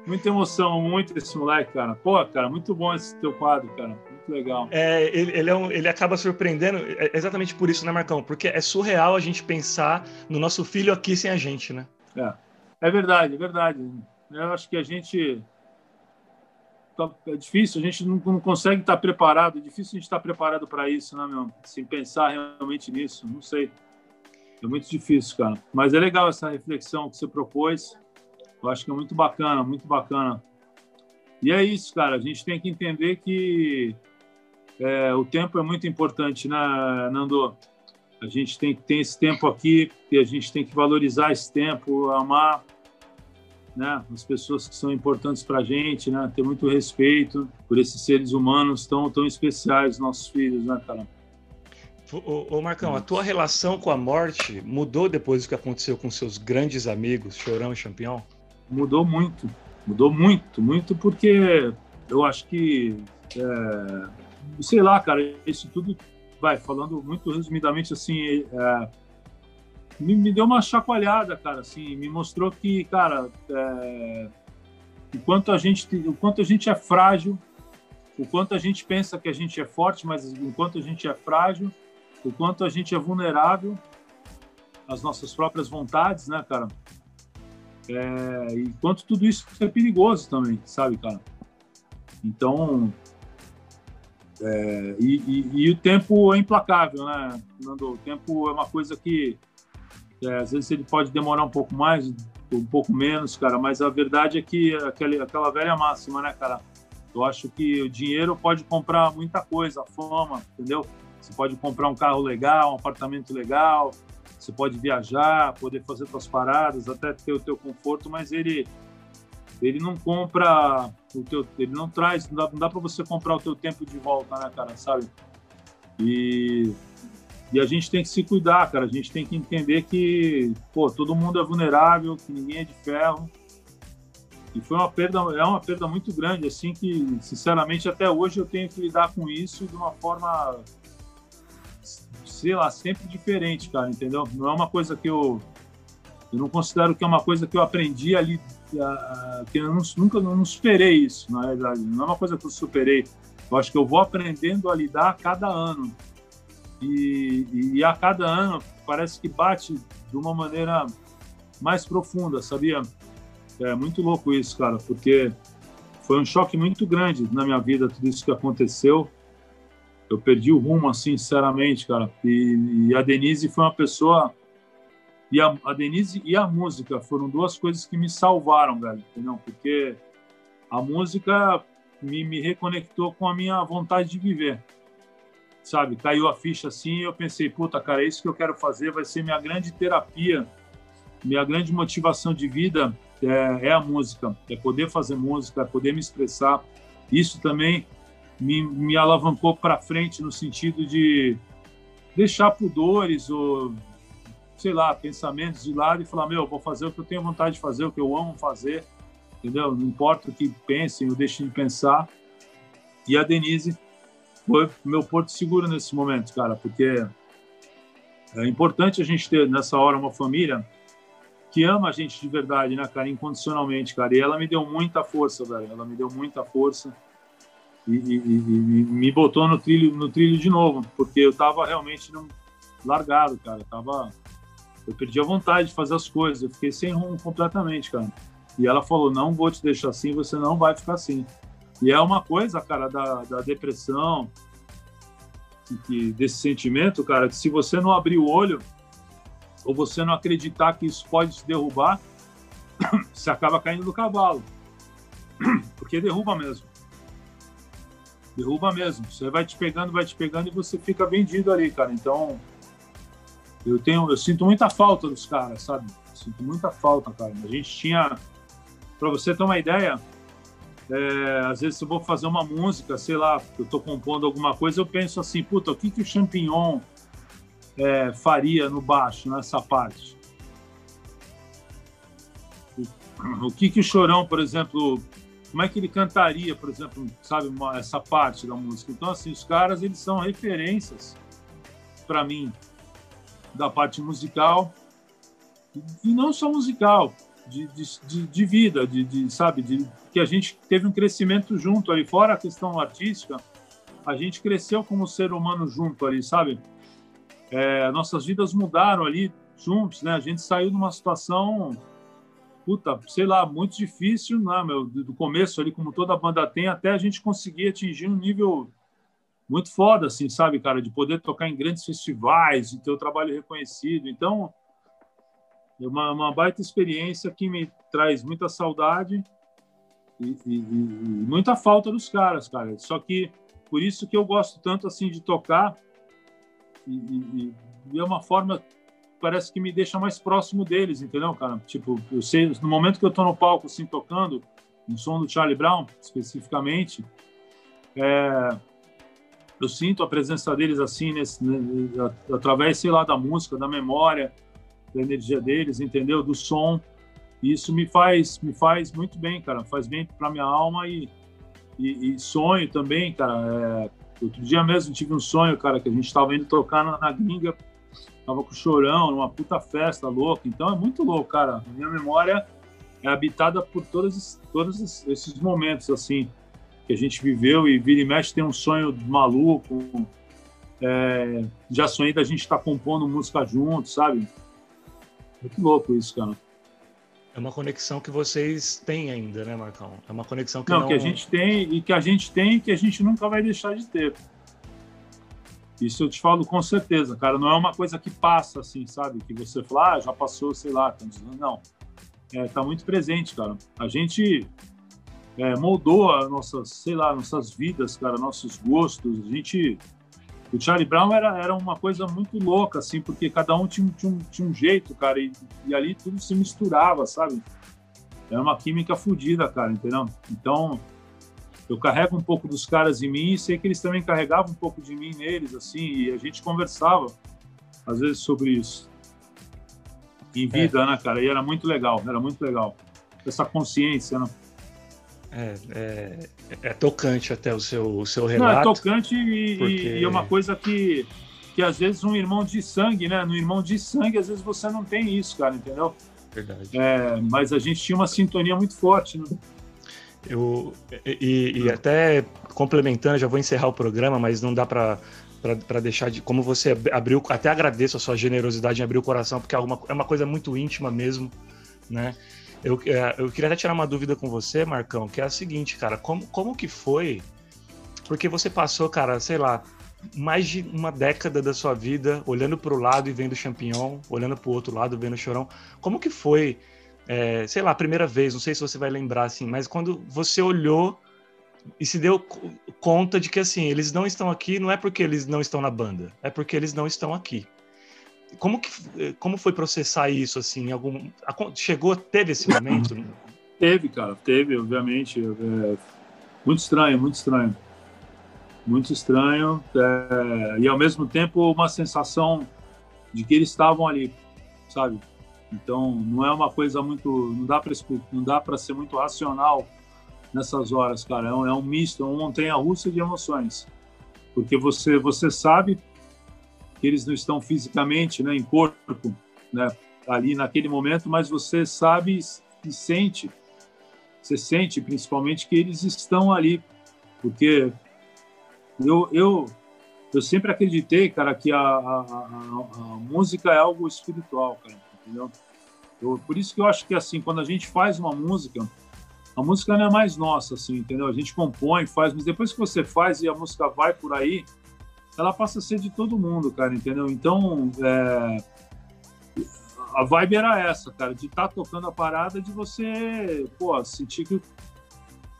Muita emoção, muito esse moleque, cara. Pô, cara, muito bom esse teu quadro, cara muito legal. É, ele, ele, é um, ele acaba surpreendendo é exatamente por isso, né, Marcão? Porque é surreal a gente pensar no nosso filho aqui sem a gente, né? É, é verdade, é verdade. Eu acho que a gente. Tá, é difícil, a gente não, não consegue estar preparado, é difícil a gente estar preparado para isso, né, meu? Sem pensar realmente nisso, não sei. É muito difícil, cara. Mas é legal essa reflexão que você propôs. Eu acho que é muito bacana, muito bacana. E é isso, cara. A gente tem que entender que é, o tempo é muito importante, né, Nando? A gente tem que ter esse tempo aqui e a gente tem que valorizar esse tempo, amar né, as pessoas que são importantes para a gente, né, ter muito respeito por esses seres humanos tão, tão especiais, nossos filhos, né, cara? Ô, ô, Marcão, a tua relação com a morte mudou depois do que aconteceu com seus grandes amigos, Chorão e Champion? Mudou muito, mudou muito, muito porque eu acho que é, sei lá, cara, isso tudo, vai, falando muito resumidamente assim, é, me, me, deu uma chacoalhada, cara, assim, me mostrou que, cara, é, o quanto a gente, o quanto a gente é frágil, o quanto a gente pensa que a gente é forte, mas o quanto a gente é frágil, o quanto a gente é vulnerável, as nossas próprias vontades, né, cara? É, e quanto tudo isso é perigoso também, sabe, cara? Então, é, e, e, e, o tempo é implacável, né, Nando? O tempo é uma coisa que é, às vezes ele pode demorar um pouco mais, um pouco menos, cara, mas a verdade é que aquela, aquela velha máxima, né, cara? Eu acho que o dinheiro pode comprar muita coisa, a fama, entendeu? Você pode comprar um carro legal, um apartamento legal, você pode viajar, poder fazer suas paradas, até ter o teu conforto, mas ele ele não compra o teu, ele não traz, não dá, dá para você comprar o teu tempo de volta, né, cara, sabe? E e a gente tem que se cuidar, cara. A gente tem que entender que, pô, todo mundo é vulnerável, que ninguém é de ferro. E foi uma perda, é uma perda muito grande, assim, que, sinceramente, até hoje eu tenho que lidar com isso de uma forma, sei lá, sempre diferente, cara, entendeu? Não é uma coisa que eu, eu não considero que é uma coisa que eu aprendi ali, que eu nunca não superei isso, na verdade. Não é uma coisa que eu superei. Eu acho que eu vou aprendendo a lidar a cada ano. E, e, a cada ano parece que bate de uma maneira mais profunda, sabia? É muito louco isso, cara, porque foi um choque muito grande na minha vida tudo isso que aconteceu. Eu perdi o rumo, assim, sinceramente, cara. E, e a Denise foi uma pessoa e a, a, Denise e a música foram duas coisas que me salvaram, velho, entendeu? Porque a música me, me reconectou com a minha vontade de viver sabe? Caiu a ficha assim e eu pensei, puta, cara, é isso que eu quero fazer, vai ser minha grande terapia, minha grande motivação de vida é, é a música, é poder fazer música, é poder me expressar. Isso também me, me alavancou para frente no sentido de deixar pudores ou sei lá, pensamentos de lado e falar, meu, vou fazer o que eu tenho vontade de fazer, o que eu amo fazer, entendeu? Não importa o que pensem ou deixem de pensar. E a Denise foi meu porto seguro nesse momento, cara, porque é importante a gente ter nessa hora uma família que ama a gente de verdade, né, cara, incondicionalmente, cara. E ela me deu muita força, velho. Ela me deu muita força e, e, e, me botou no trilho, no trilho de novo, porque eu tava realmente num, largado, cara. Eu tava, eu perdi a vontade de fazer as coisas. Eu fiquei sem rumo completamente, cara. E ela falou: "Não vou te deixar assim. Você não vai ficar assim." E é uma coisa, cara, da, da depressão, que, desse sentimento, cara, que se você não abrir o olho, ou você não acreditar que isso pode te derrubar, você acaba caindo do cavalo. Porque derruba mesmo. Derruba mesmo. Você vai te pegando, vai te pegando e você fica vendido ali, cara. Então, eu tenho, eu sinto muita falta dos caras, sabe? Sinto muita falta, cara. A gente tinha, para você ter uma ideia, é, às vezes eu vou fazer uma música, sei lá, eu estou compondo alguma coisa, eu penso assim, puta, o que, que o Champignon é, faria no baixo, nessa parte? O, o, que, que o Chorão, por exemplo, como é que ele cantaria, por exemplo, sabe, uma, essa parte da música? Então, assim, os caras, eles são referências para mim da parte musical e não só musical, de, de, de vida, de, de, sabe, de que a gente teve um crescimento junto ali, fora a questão artística, a gente cresceu como ser humano junto ali, sabe? É, nossas vidas mudaram ali juntos, né? A gente saiu de uma situação, puta, sei lá, muito difícil, né, meu? Do começo ali, como toda banda tem, até a gente conseguir atingir um nível muito foda, assim, sabe, cara? De poder tocar em grandes festivais, de ter o trabalho reconhecido. Então, é uma, uma baita experiência que me traz muita saudade e, e, e, muita falta dos caras, cara. Só que por isso que eu gosto tanto assim de tocar e, e, é uma forma parece que me deixa mais próximo deles, entendeu, cara? Tipo, eu sei no momento que eu tô no palco assim tocando um som do Charlie Brown especificamente, é, eu sinto a presença deles assim nesse, né, através sei lá da música, da memória da energia deles, entendeu? Do som. E isso me faz, me faz muito bem, cara. Faz bem para minha alma e, e, e, sonho também, cara. É, outro dia mesmo tive um sonho, cara, que a gente estava indo tocar na, na gringa, tava com o chorão, numa puta festa louca. Então é muito louco, cara. Minha memória é habitada por todos, todos esses momentos, assim, que a gente viveu e vira e mexe tem um sonho maluco. É, já sonhei da gente estar tá compondo música junto, sabe? Muito louco isso, cara. É uma conexão que vocês têm ainda, né, Marcão? É uma conexão que não, não... que a gente tem e que a gente tem e que a gente nunca vai deixar de ter. Isso eu te falo com certeza, cara. Não é uma coisa que passa assim, sabe? Que você fala, ah, já passou, sei lá. Não. É, tá muito presente, cara. A gente é, moldou as nossas, sei lá, nossas vidas, cara, nossos gostos. A gente. O Charlie Brown era, era uma coisa muito louca, assim, porque cada um tinha, tinha, um, tinha um jeito, cara, e, e ali tudo se misturava, sabe? Era uma química fodida, cara, entendeu? Então, eu carrego um pouco dos caras em mim e sei que eles também carregavam um pouco de mim neles, assim, e a gente conversava, às vezes, sobre isso. Em vida, é. né, cara? E era muito legal, era muito legal. Essa consciência, né? É, é, é, tocante até o seu, o seu relato. Não, é tocante e, porque... e, é uma coisa que, que às vezes um irmão de sangue, né? No irmão de sangue, às vezes você não tem isso, cara, entendeu? Verdade. É, mas a gente tinha uma sintonia muito forte, né? Eu, e, e até complementando, já vou encerrar o programa, mas não dá para deixar de como você abriu até agradeço a sua generosidade em abrir o coração porque é uma, é uma coisa muito íntima mesmo né eu, é, eu queria até tirar uma dúvida com você, Marcão, que é a seguinte, cara, como, como que foi? Porque você passou, cara, sei lá, mais de uma década da sua vida olhando para o lado e vendo o champignon, olhando para o outro lado vendo o chorão. Como que foi, é, sei lá, primeira vez, não sei se você vai lembrar assim, mas quando você olhou e se deu conta de que assim, eles não estão aqui, não é porque eles não estão na banda, é porque eles não estão aqui. Como, que, eh, como foi processar isso, assim? Algum, chegou, teve esse momento? teve, cara, teve, obviamente. É, muito estranho, muito estranho. Muito estranho. É, e ao mesmo tempo uma sensação de que eles estavam ali, sabe? Então não é uma coisa muito, não dá para não dá para ser muito racional nessas horas, cara. É um, é um misto, é uma montanha-russa de emoções, porque você você sabe que eles não estão fisicamente, né, em corpo, né, ali naquele momento, mas você sabe e sente, você sente principalmente que eles estão ali, porque eu eu eu sempre acreditei, cara, que a, a, a, a música é algo espiritual, cara, entendeu? Eu, por isso que eu acho que assim, quando a gente faz uma música, a música não é mais nossa, assim, entendeu? A gente compõe, faz, mas depois que você faz e a música vai por aí, ela passa a ser de todo mundo, cara, entendeu? Então, é... a vibe era essa, cara, de estar tá tocando a parada, de você, pô, sentir que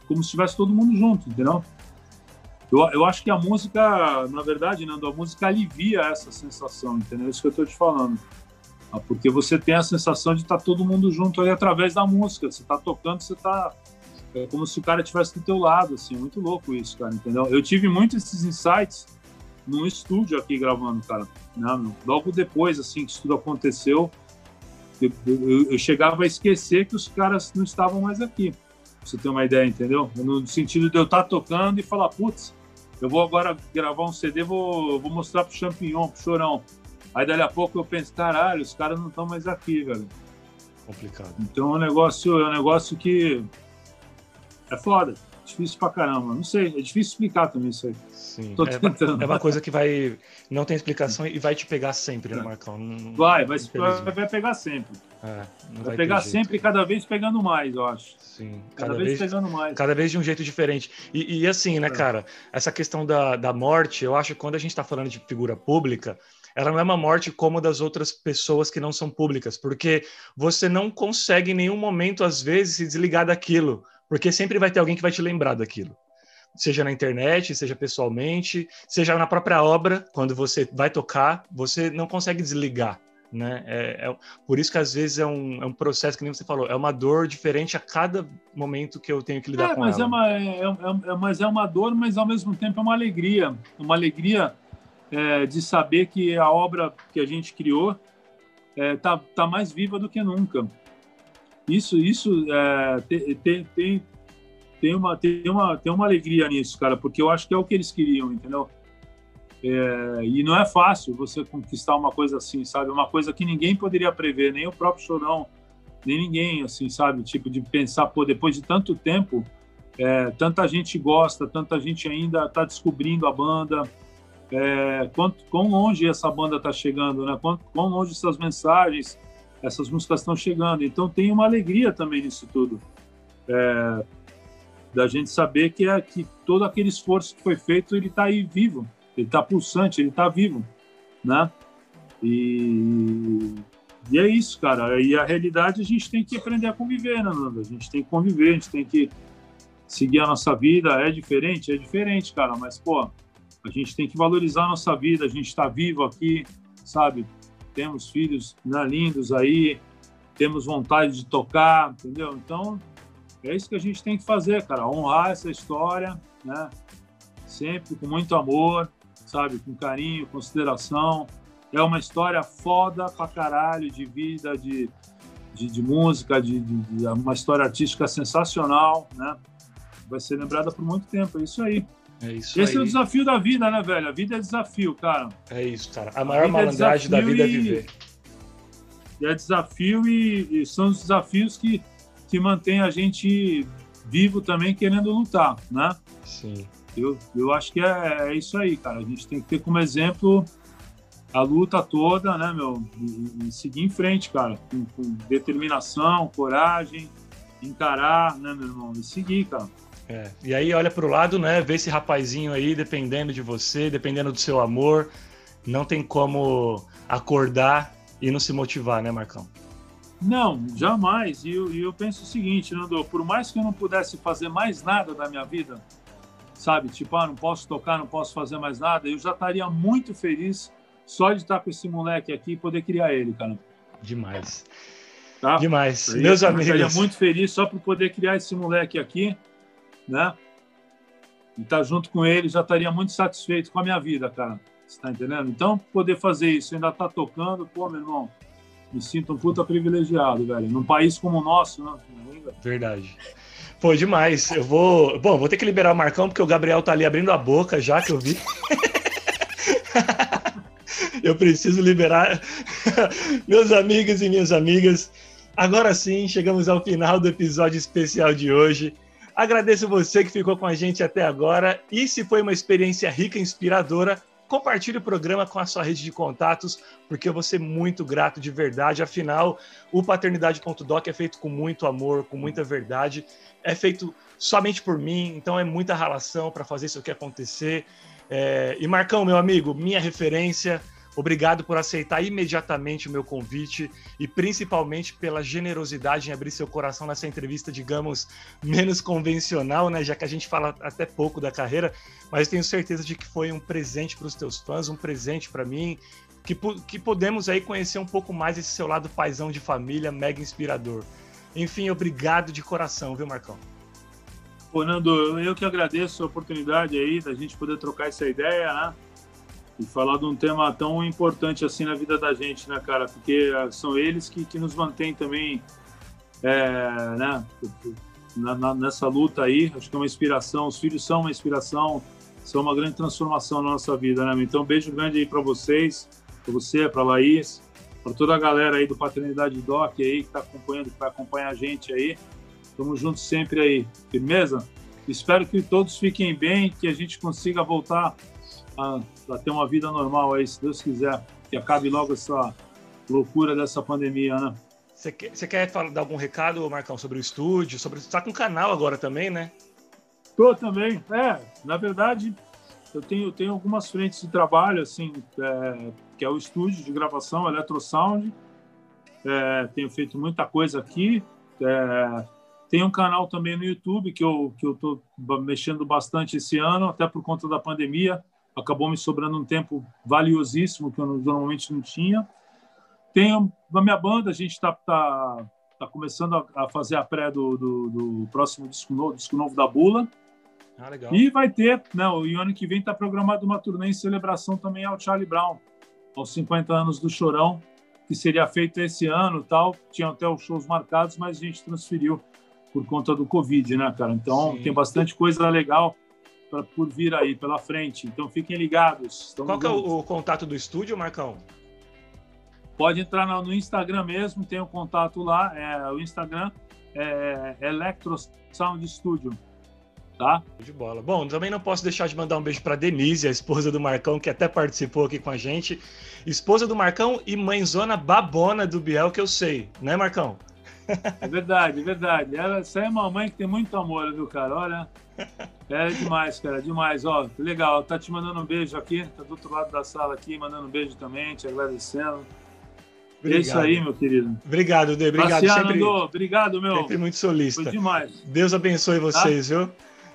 como se estivesse todo mundo junto, entendeu? Eu, eu acho que a música, na verdade, Nando, a música alivia essa sensação, entendeu? É isso que eu estou te falando. Ah, porque você tem a sensação de estar tá todo mundo junto ali através da música. Você está tocando, você está é como se o cara estivesse do teu lado, assim, muito louco isso, cara, entendeu? Eu tive muitos esses insights num estúdio aqui gravando, cara. Né? Logo depois, assim, que isso tudo aconteceu, eu, eu, eu, chegava a esquecer que os caras não estavam mais aqui. Pra você ter uma ideia, entendeu? No sentido de eu estar tocando e falar, putz, eu vou agora gravar um CD, vou, vou mostrar pro Champignon, pro Chorão. Aí dali a pouco eu penso, caralho, os caras não estão mais aqui, velho. Complicado. Então é um negócio, é um negócio que é foda. Difícil pra caramba. Não sei, é difícil explicar também isso aí. Sim. Tô é, tentando. É uma coisa que vai. Não tem explicação e vai te pegar sempre, né, é. Marcão? Não, vai, vai, vai pegar sempre. É, vai, vai pegar sempre e cada vez pegando mais, eu acho. Sim. Cada, cada vez, vez, pegando mais. Cada vez de um jeito diferente. E, e assim, né, é. cara, essa questão da, da morte, eu acho que quando a gente está falando de figura pública, ela não é uma morte como das outras pessoas que não são públicas, porque você não consegue em nenhum momento, às vezes, se desligar daquilo porque sempre vai ter alguém que vai te lembrar daquilo. Seja na internet, seja pessoalmente, seja na própria obra, quando você vai tocar, você não consegue desligar. Né? É, é, por isso que às vezes é um, é um processo que nem você falou, é uma dor diferente a cada momento que eu tenho que lidar é, com mas ela. É uma, é, é, é, mas é uma dor, mas ao mesmo tempo é uma alegria, uma alegria de saber que a obra que a gente criou está tá mais viva do que nunca. Isso, isso é, tem, tem, tem, uma, tem, uma, tem uma alegria nisso, cara, porque eu acho que é o que eles queriam, entendeu? É, e não é fácil você conquistar uma coisa assim, sabe? Uma coisa que ninguém poderia prever, nem o próprio Chorão, nem ninguém, assim, sabe? Tipo, de pensar, pô, depois de tanto tempo, é, tanta gente gosta, tanta gente ainda está descobrindo a banda, é, quanto, quão longe essa banda está chegando, né? Quanto, quão longe essas mensagens essas músicas estão chegando. Então tem uma alegria também nisso tudo. É, da gente saber que, é, que todo aquele esforço que foi feito, ele está aí vivo, ele está pulsante, ele está vivo, né? E, e é isso, cara. E a realidade a gente tem que aprender a conviver, né, Nanda? A gente tem que conviver, a gente tem que seguir a nossa vida. É diferente? É diferente, cara, mas, pô, a gente tem que valorizar a nossa vida, a gente está vivo aqui, sabe? Temos filhos né, lindos aí, temos vontade de tocar, entendeu? Então, é isso que a gente tem que fazer, cara, honrar essa história, né? Sempre com muito amor, sabe? Com carinho, consideração. É uma história foda pra caralho de vida, de, de, de música, de, de, de, uma história artística sensacional, né? Vai ser lembrada por muito tempo, é isso aí. É isso Esse aí. é o desafio da vida, né, velho? A vida é desafio, cara. É isso, cara. A maior vida é malandragem da vida é e- viver. E é desafio e, e são os desafios que, que mantêm a gente vivo também querendo lutar, né? Sim. Eu, eu acho que é, é isso aí, cara. A gente tem que ter como exemplo a luta toda, né, meu? E, e seguir em frente, cara. Com, com determinação, coragem, encarar, né, meu irmão? E seguir, cara. É. E aí olha pro lado, né? Vê esse rapazinho aí, dependendo de você, dependendo do seu amor, não tem como acordar e não se motivar, né, Marcão? Não, jamais. E eu, eu penso o seguinte, Nando, por mais que eu não pudesse fazer mais nada da minha vida, sabe? Tipo, ah, não posso tocar, não posso fazer mais nada, eu já estaria muito feliz só de estar com esse moleque aqui e poder criar ele, cara. Demais. Tá? Demais. Eu Meus ia- eu Estaria amigos. muito feliz só por poder criar esse moleque aqui, né? E estar junto com ele, já estaria muito satisfeito com a minha vida, cara. Você tá entendendo? Então, poder fazer isso, ainda tá tocando, pô, meu irmão, me sinto um puta privilegiado, velho. Num país como o nosso, né? Verdade. Pô, demais. Eu vou. Bom, vou ter que liberar o Marcão, porque o Gabriel tá ali abrindo a boca já que eu vi. eu preciso liberar. Meus amigos e minhas amigas, agora sim, chegamos ao final do episódio especial de hoje. Agradeço você que ficou com a gente até agora. E se foi uma experiência rica e inspiradora, compartilhe o programa com a sua rede de contatos, porque eu vou ser muito grato de verdade. Afinal, o Paternidade.doc é feito com muito amor, com muita verdade. É feito somente por mim, então é muita relação para fazer isso aqui acontecer. É, E Marcão, meu amigo, minha referência, obrigado por aceitar imediatamente o meu convite e principalmente pela generosidade em abrir seu coração nessa entrevista, digamos, menos convencional, né? Já que a gente fala até pouco da carreira, mas tenho certeza de que foi um presente para os teus fãs, um presente para mim, que, que podemos aí conhecer um pouco mais esse seu lado paisão de família, mega inspirador. Enfim, obrigado de coração, viu, Marcão? Pô, Nando, eu que agradeço a oportunidade aí da gente poder trocar essa ideia, né? E falar de um tema tão importante assim na vida da gente, né, cara? Porque são eles que, que nos mantêm também, é, né? na- na- nessa luta aí. Acho que é uma inspiração. Os filhos são uma inspiração, são uma grande transformação na nossa vida, né? Então, beijo grande aí para vocês, para você, para Laís, para toda a galera aí do Paternidade Doc aí que está acompanhando, que vai acompanhar a gente aí. Tamo junto sempre aí, firmeza? Espero que todos fiquem bem, que a gente consiga voltar a, a ter uma vida normal aí, se Deus quiser. Que acabe logo essa loucura dessa pandemia, né? Você quer, você quer falar, dar algum recado, Marcão, sobre o estúdio? Sobre, você tá com canal agora também, né? Tô também. É, na verdade, eu tenho, tenho algumas frentes de trabalho, assim, é, que é o estúdio de gravação, Eletrosound. É, tenho feito muita coisa aqui. É, tem um canal também no YouTube que eu que eu tô mexendo bastante esse ano, até por conta da pandemia. Acabou me sobrando um tempo valiosíssimo que eu normalmente não tinha. Tenho a minha banda, a gente está tá, tá começando a, a fazer a pré do, do, do próximo disco novo, disco novo da Bula. Ah, legal. E vai ter, né, o e ano que vem está programado uma turnê em celebração também ao Charlie Brown, aos 50 anos do Chorão, que seria feito esse ano tal. Tinha até os shows marcados, mas a gente transferiu por conta do Covid, né, cara? Então Sim. tem bastante coisa legal pra, por vir aí pela frente. Então fiquem ligados. Tamo Qual é o, o contato do estúdio, Marcão? Pode entrar no, no Instagram mesmo, tem o contato lá. É, o Instagram é Electro Sound Studio. tá? De bola. Bom, também não posso deixar de mandar um beijo para Denise, a esposa do Marcão, que até participou aqui com a gente. Esposa do Marcão e mãezona babona do Biel, que eu sei, né, Marcão? É verdade, é verdade. Ela, essa é uma mãe que tem muito amor, viu, cara? Olha, é demais, cara, demais. Ó, legal, tá te mandando um beijo aqui, tá do outro lado da sala aqui, mandando um beijo também, te agradecendo. Obrigado. É isso aí, meu querido. Obrigado, Dê. Obrigado. sempre, obrigado, meu. Sempre muito solista. Foi demais. Deus abençoe vocês, tá? viu?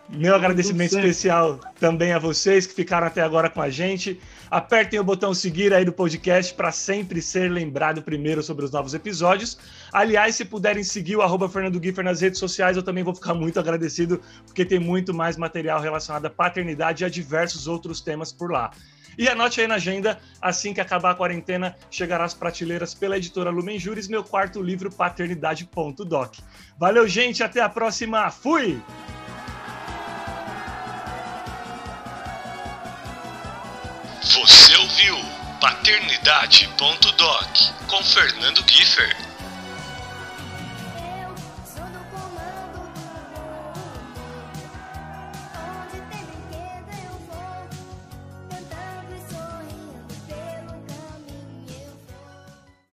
Meu agradecimento especial também a vocês que ficaram até agora com a gente. Apertem o botão seguir aí do podcast para sempre ser lembrado primeiro sobre os novos episódios. Aliás, se puderem seguir o Fernando Giffer nas redes sociais, eu também vou ficar muito agradecido, porque tem muito mais material relacionado à paternidade e a diversos outros temas por lá. E anote aí na agenda, assim que acabar a quarentena, chegará às prateleiras pela editora Lumen Juris, meu quarto livro, Paternidade.doc. Valeu, gente, até a próxima. Fui! Você ouviu Paternidade.doc com Fernando Giffer.